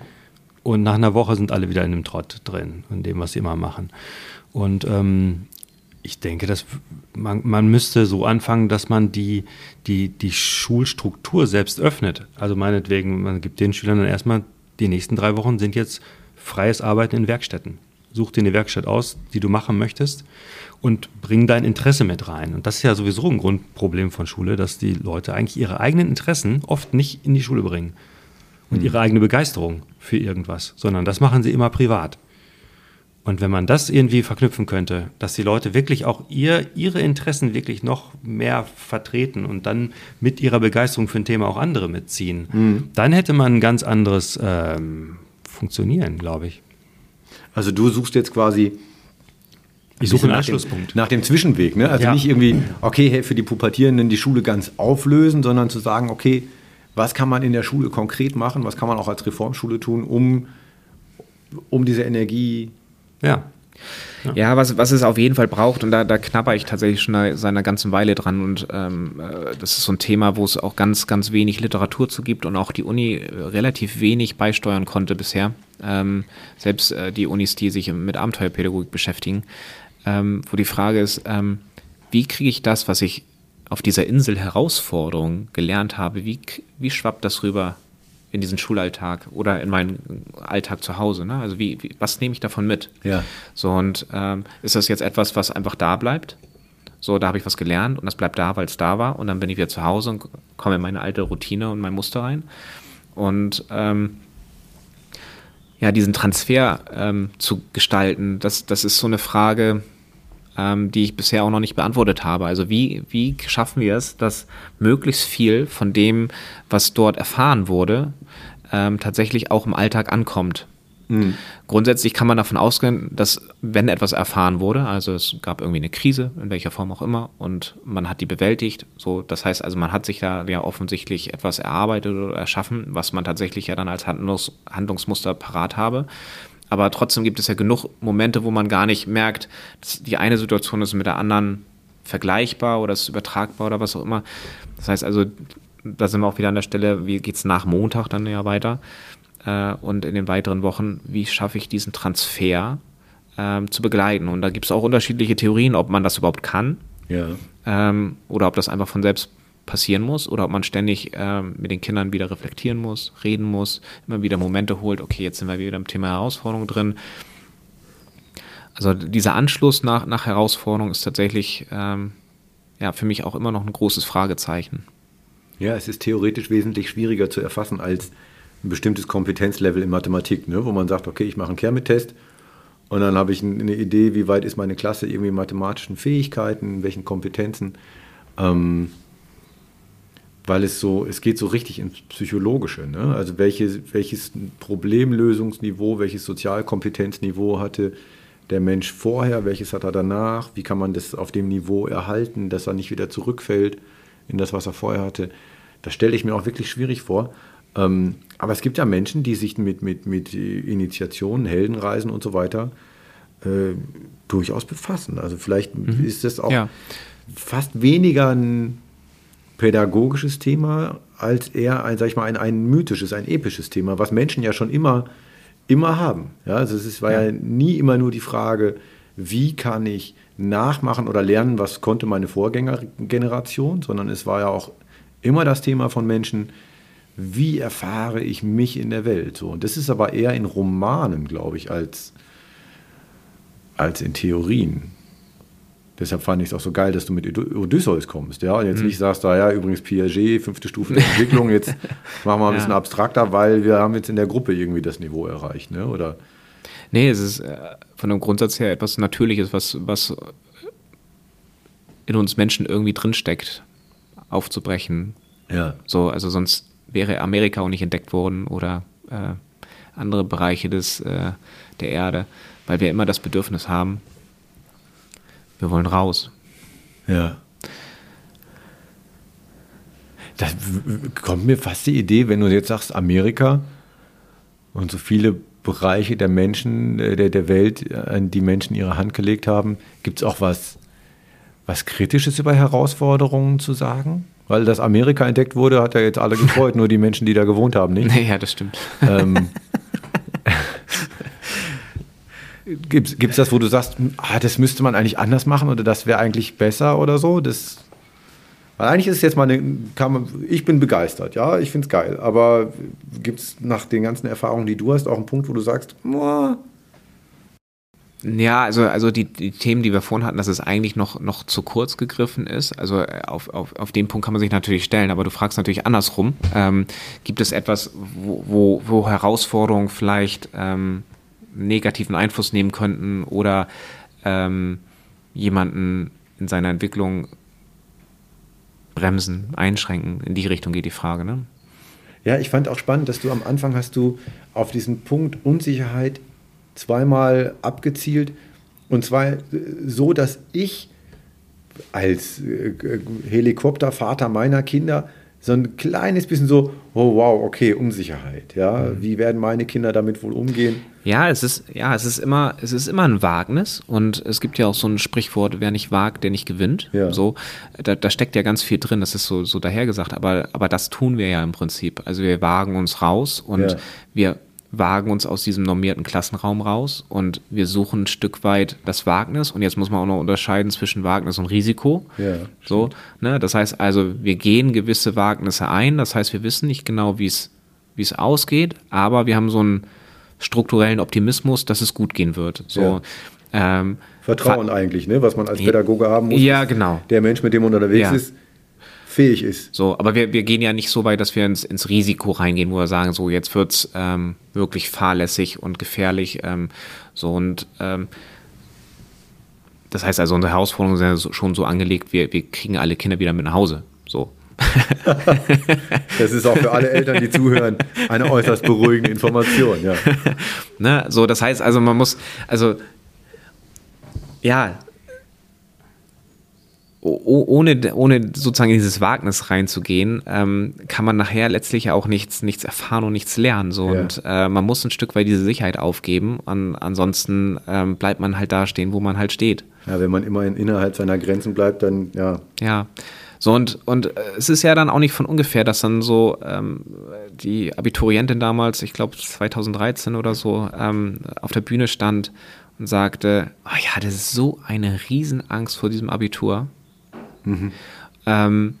Und nach einer Woche sind alle wieder in dem Trott drin, in dem, was sie immer machen. Und ähm, ich denke, dass man, man müsste so anfangen, dass man die, die, die Schulstruktur selbst öffnet. Also meinetwegen, man gibt den Schülern dann erstmal, die nächsten drei Wochen sind jetzt freies Arbeiten in Werkstätten. Such dir eine Werkstatt aus, die du machen möchtest und bring dein Interesse mit rein. Und das ist ja sowieso ein Grundproblem von Schule, dass die Leute eigentlich ihre eigenen Interessen oft nicht in die Schule bringen und ihre eigene Begeisterung für irgendwas, sondern das machen sie immer privat. Und wenn man das irgendwie verknüpfen könnte, dass die Leute wirklich auch ihr, ihre Interessen wirklich noch mehr vertreten und dann mit ihrer Begeisterung für ein Thema auch andere mitziehen, Mhm. dann hätte man ein ganz anderes ähm, Funktionieren, glaube ich. Also du suchst jetzt quasi Ich suche einen nach Anschlusspunkt. Dem, nach dem Zwischenweg, ne? Also Ja. nicht irgendwie, okay, hey, für die Pubertierenden die Schule ganz auflösen, sondern zu sagen, okay, was kann man in der Schule konkret machen, was kann man auch als Reformschule tun, um, um diese Energie Ja. Ja, was, was es auf jeden Fall braucht, und da, da knapper ich tatsächlich schon seit einer ganzen Weile dran. Und ähm, äh, das ist so ein Thema, wo es auch ganz, ganz wenig Literatur zu gibt und auch die Uni äh, relativ wenig beisteuern konnte bisher. Ähm, selbst äh, die Unis, die sich mit Abenteuerpädagogik beschäftigen. ähm, wo die Frage ist, ähm, wie kriege ich das, was ich auf dieser Insel Herausforderung gelernt habe, wie, wie schwappt das rüber in diesen Schulalltag oder in meinen Alltag zu Hause? Ne? Also wie, wie, was nehme ich davon mit? Ja. So und ähm, ist das jetzt etwas, was einfach da bleibt? So, da habe ich was gelernt und das bleibt da, weil es da war und dann bin ich wieder zu Hause und komme in meine alte Routine und mein Muster rein. Und ähm, ja, diesen Transfer ähm, zu gestalten, das, das ist so eine Frage, ähm, die ich bisher auch noch nicht beantwortet habe. Also wie, wie schaffen wir es, dass möglichst viel von dem, was dort erfahren wurde, ähm, tatsächlich auch im Alltag ankommt? Mhm. Grundsätzlich kann man davon ausgehen, dass wenn etwas erfahren wurde, also es gab irgendwie eine Krise, in welcher Form auch immer, und man hat die bewältigt, so, das heißt also, man hat sich da ja offensichtlich etwas erarbeitet oder erschaffen, was man tatsächlich ja dann als Handlungs Handlungsmuster parat habe. Aber trotzdem gibt es ja genug Momente, wo man gar nicht merkt, dass die eine Situation ist mit der anderen vergleichbar oder ist übertragbar oder was auch immer. Das heißt also, da sind wir auch wieder an der Stelle, wie geht es nach Montag dann ja weiter? Äh, und in den weiteren Wochen, wie schaffe ich diesen Transfer äh, zu begleiten? Und da gibt es auch unterschiedliche Theorien, ob man das überhaupt kann ja. ähm, oder ob das einfach von selbst passieren muss oder ob man ständig ähm, mit den Kindern wieder reflektieren muss, reden muss, immer wieder Momente holt, okay, jetzt sind wir wieder im Thema Herausforderung drin. Also dieser Anschluss nach, nach Herausforderung ist tatsächlich ähm, ja, für mich auch immer noch ein großes Fragezeichen. Ja, es ist theoretisch wesentlich schwieriger zu erfassen als ein bestimmtes Kompetenzlevel in Mathematik, ne? wo man sagt, okay, ich mache einen Kermit-Test und dann habe ich eine Idee, wie weit ist meine Klasse irgendwie mathematischen Fähigkeiten, in welchen Kompetenzen. Ähm, weil es so, es geht so richtig ins Psychologische. Ne? Also welche, welches Problemlösungsniveau, welches Sozialkompetenzniveau hatte der Mensch vorher, welches hat er danach, wie kann man das auf dem Niveau erhalten, dass er nicht wieder zurückfällt in das, was er vorher hatte. Das stelle ich mir auch wirklich schwierig vor. Ähm, aber es gibt ja Menschen, die sich mit, mit, mit Initiationen, Heldenreisen und so weiter äh, durchaus befassen. Also vielleicht mhm. ist das auch ja. fast weniger ein pädagogisches Thema als eher ein, sag ich mal, ein, ein mythisches, ein episches Thema, was Menschen ja schon immer, immer haben. Ja, also es war ja. ja nie immer nur die Frage, wie kann ich nachmachen oder lernen, was konnte meine Vorgängergeneration, sondern es war ja auch immer das Thema von Menschen, wie erfahre ich mich in der Welt? So, und das ist aber eher in Romanen, glaube ich, als, als in Theorien. Deshalb fand ich es auch so geil, dass du mit Odysseus kommst. Ja, und jetzt mhm. nicht sagst, da ja, übrigens Piaget, fünfte Stufe der Entwicklung, jetzt machen wir ein bisschen ja. abstrakter, weil wir haben jetzt in der Gruppe irgendwie das Niveau erreicht, ne? Oder? Nee, es ist äh, von dem Grundsatz her etwas Natürliches, was, was in uns Menschen irgendwie drinsteckt, aufzubrechen. Ja. So, also sonst wäre Amerika auch nicht entdeckt worden oder äh, andere Bereiche des, äh, der Erde, weil wir immer das Bedürfnis haben, wir wollen raus. Ja. Da kommt mir fast die Idee, wenn du jetzt sagst, Amerika und so viele Bereiche der Menschen, äh, der, der Welt, an die Menschen ihre Hand gelegt haben, gibt es auch was, was Kritisches über Herausforderungen zu sagen? Weil das Amerika entdeckt wurde, hat ja jetzt alle gefreut, nur die Menschen, die da gewohnt haben, nicht? Ja, das stimmt. Ähm, Gibt es das, wo du sagst, ah, das müsste man eigentlich anders machen oder das wäre eigentlich besser oder so? Das, weil eigentlich ist es jetzt mal eine, ich bin begeistert, ja, ich finde es geil. Aber gibt es nach den ganzen Erfahrungen, die du hast, auch einen Punkt, wo du sagst, Muah. Ja, also, also die, die Themen, die wir vorhin hatten, dass es eigentlich noch, noch zu kurz gegriffen ist. Also äh, auf, auf, auf den Punkt kann man sich natürlich stellen, aber du fragst natürlich andersrum. Ähm, gibt es etwas, wo, wo, wo Herausforderungen vielleicht ähm, negativen Einfluss nehmen könnten oder ähm, jemanden in seiner Entwicklung bremsen, einschränken. In die Richtung geht die Frage. Ne? Ja, ich fand auch spannend, dass du am Anfang hast du auf diesen Punkt Unsicherheit zweimal abgezielt. Und zwar so, dass ich als äh, Helikoptervater meiner Kinder so ein kleines bisschen so, oh wow, okay, Unsicherheit. Ja, mhm. wie werden meine Kinder damit wohl umgehen? Ja, es ist, ja, es ist immer, es ist immer ein Wagnis und es gibt ja auch so ein Sprichwort, wer nicht wagt, der nicht gewinnt. Ja. So, da, da steckt ja ganz viel drin, das ist so, so dahergesagt, aber, aber das tun wir ja im Prinzip. Also wir wagen uns raus und ja. wir wagen uns aus diesem normierten Klassenraum raus und wir suchen ein Stück weit das Wagnis. Und jetzt muss man auch noch unterscheiden zwischen Wagnis und Risiko. Ja, so, ne? Das heißt also, wir gehen gewisse Wagnisse ein. Das heißt, wir wissen nicht genau, wie es wie es ausgeht, aber wir haben so einen strukturellen Optimismus, dass es gut gehen wird. So, ja. ähm, Vertrauen eigentlich, ne? was man als Pädagoge haben muss. Ja, genau. Der Mensch, mit dem man unterwegs ja. ist, fähig ist. So, aber wir, wir gehen ja nicht so weit, dass wir ins, ins Risiko reingehen, wo wir sagen, so jetzt wird es ähm, wirklich fahrlässig und gefährlich. Ähm, so und ähm, das heißt also, unsere Herausforderungen sind ja schon so angelegt, wir, wir kriegen alle Kinder wieder mit nach Hause. Das ist auch für alle Eltern, die zuhören, eine äußerst beruhigende Information, ja. ne, so, das heißt also, man muss, also ja, ohne, ohne sozusagen in dieses Wagnis reinzugehen, ähm, kann man nachher letztlich auch nichts, nichts erfahren und nichts lernen. So. Ja. Und äh, man muss ein Stück weit diese Sicherheit aufgeben. An, ansonsten ähm, bleibt man halt da stehen, wo man halt steht. Ja, wenn man immer innerhalb seiner Grenzen bleibt, dann ja. Ja. So, und, und äh, es ist ja dann auch nicht von ungefähr, dass dann so ähm, die Abiturientin damals, ich glaube 2013 oder so, ähm, auf der Bühne stand und sagte, oh ja, das ist so eine Riesenangst vor diesem Abitur. Mhm. Ähm,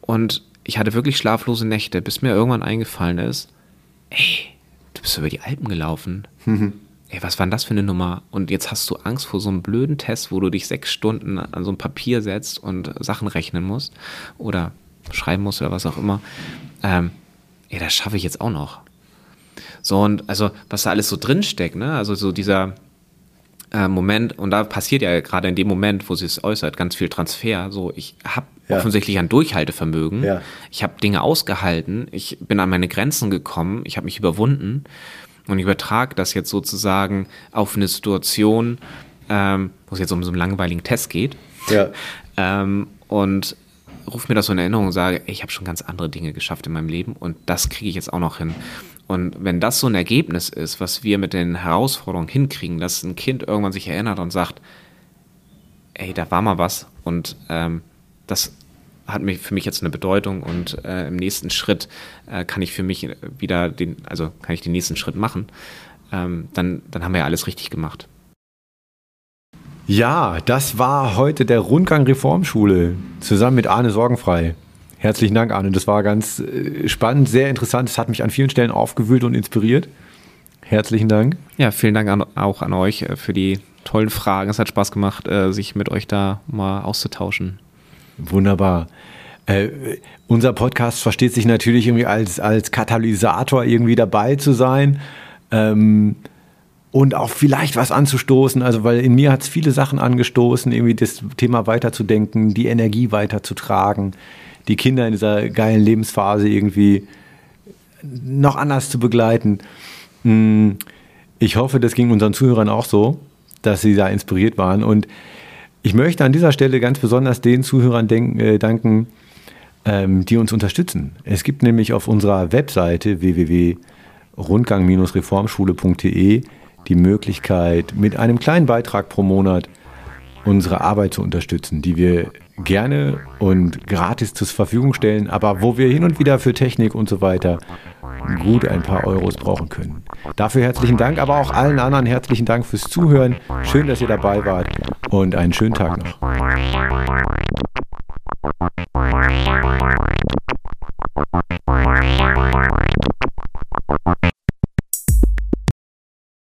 und ich hatte wirklich schlaflose Nächte, bis mir irgendwann eingefallen ist, ey, du bist über die Alpen gelaufen. Mhm. Ey, was war denn das für eine Nummer? Und jetzt hast du Angst vor so einem blöden Test, wo du dich sechs Stunden an so ein Papier setzt und Sachen rechnen musst oder schreiben musst oder was auch immer. Ähm, ey, das schaffe ich jetzt auch noch. So, und also, was da alles so drinsteckt, ne? Also so dieser, äh, Moment, und da passiert ja gerade in dem Moment, wo sie es äußert, ganz viel Transfer. So, ich habe ja. offensichtlich ein Durchhaltevermögen. Ja. Ich habe Dinge ausgehalten. Ich bin an meine Grenzen gekommen. Ich habe mich überwunden. Und ich übertrage das jetzt sozusagen auf eine Situation, ähm, wo es jetzt um so einen langweiligen Test geht. Ja. ähm, und rufe mir das so in Erinnerung und sage, ich habe schon ganz andere Dinge geschafft in meinem Leben und das kriege ich jetzt auch noch hin. Und wenn das so ein Ergebnis ist, was wir mit den Herausforderungen hinkriegen, dass ein Kind irgendwann sich erinnert und sagt, ey, da war mal was und ähm, das hat mich für mich jetzt eine Bedeutung und äh, im nächsten Schritt äh, kann ich für mich wieder den, also kann ich den nächsten Schritt machen, ähm, dann, dann haben wir ja alles richtig gemacht. Ja, das war heute der Rundgang Reformschule zusammen mit Arne Sorgenfrei. Herzlichen Dank, Arne. Das war ganz äh, spannend, sehr interessant. Es hat mich an vielen Stellen aufgewühlt und inspiriert. Herzlichen Dank. Ja, vielen Dank an, auch an euch äh, für die tollen Fragen. Es hat Spaß gemacht, äh, sich mit euch da mal auszutauschen. Wunderbar. Äh, unser Podcast versteht sich natürlich irgendwie als, als Katalysator irgendwie dabei zu sein. Ähm, und auch vielleicht was anzustoßen, also weil in mir hat es viele Sachen angestoßen, irgendwie das Thema weiterzudenken, die Energie weiterzutragen, die Kinder in dieser geilen Lebensphase irgendwie noch anders zu begleiten. Hm, ich hoffe, das ging unseren Zuhörern auch so, dass sie da inspiriert waren. Und ich möchte an dieser Stelle ganz besonders den Zuhörern denken, äh, danken, ähm, die uns unterstützen. Es gibt nämlich auf unserer Webseite www.rundgang-reformschule.de die Möglichkeit, mit einem kleinen Beitrag pro Monat unsere Arbeit zu unterstützen, die wir gerne und gratis zur Verfügung stellen, aber wo wir hin und wieder für Technik und so weiter gut ein paar Euros brauchen können. Dafür herzlichen Dank, aber auch allen anderen herzlichen Dank fürs Zuhören. Schön, dass ihr dabei wart und einen schönen Tag noch.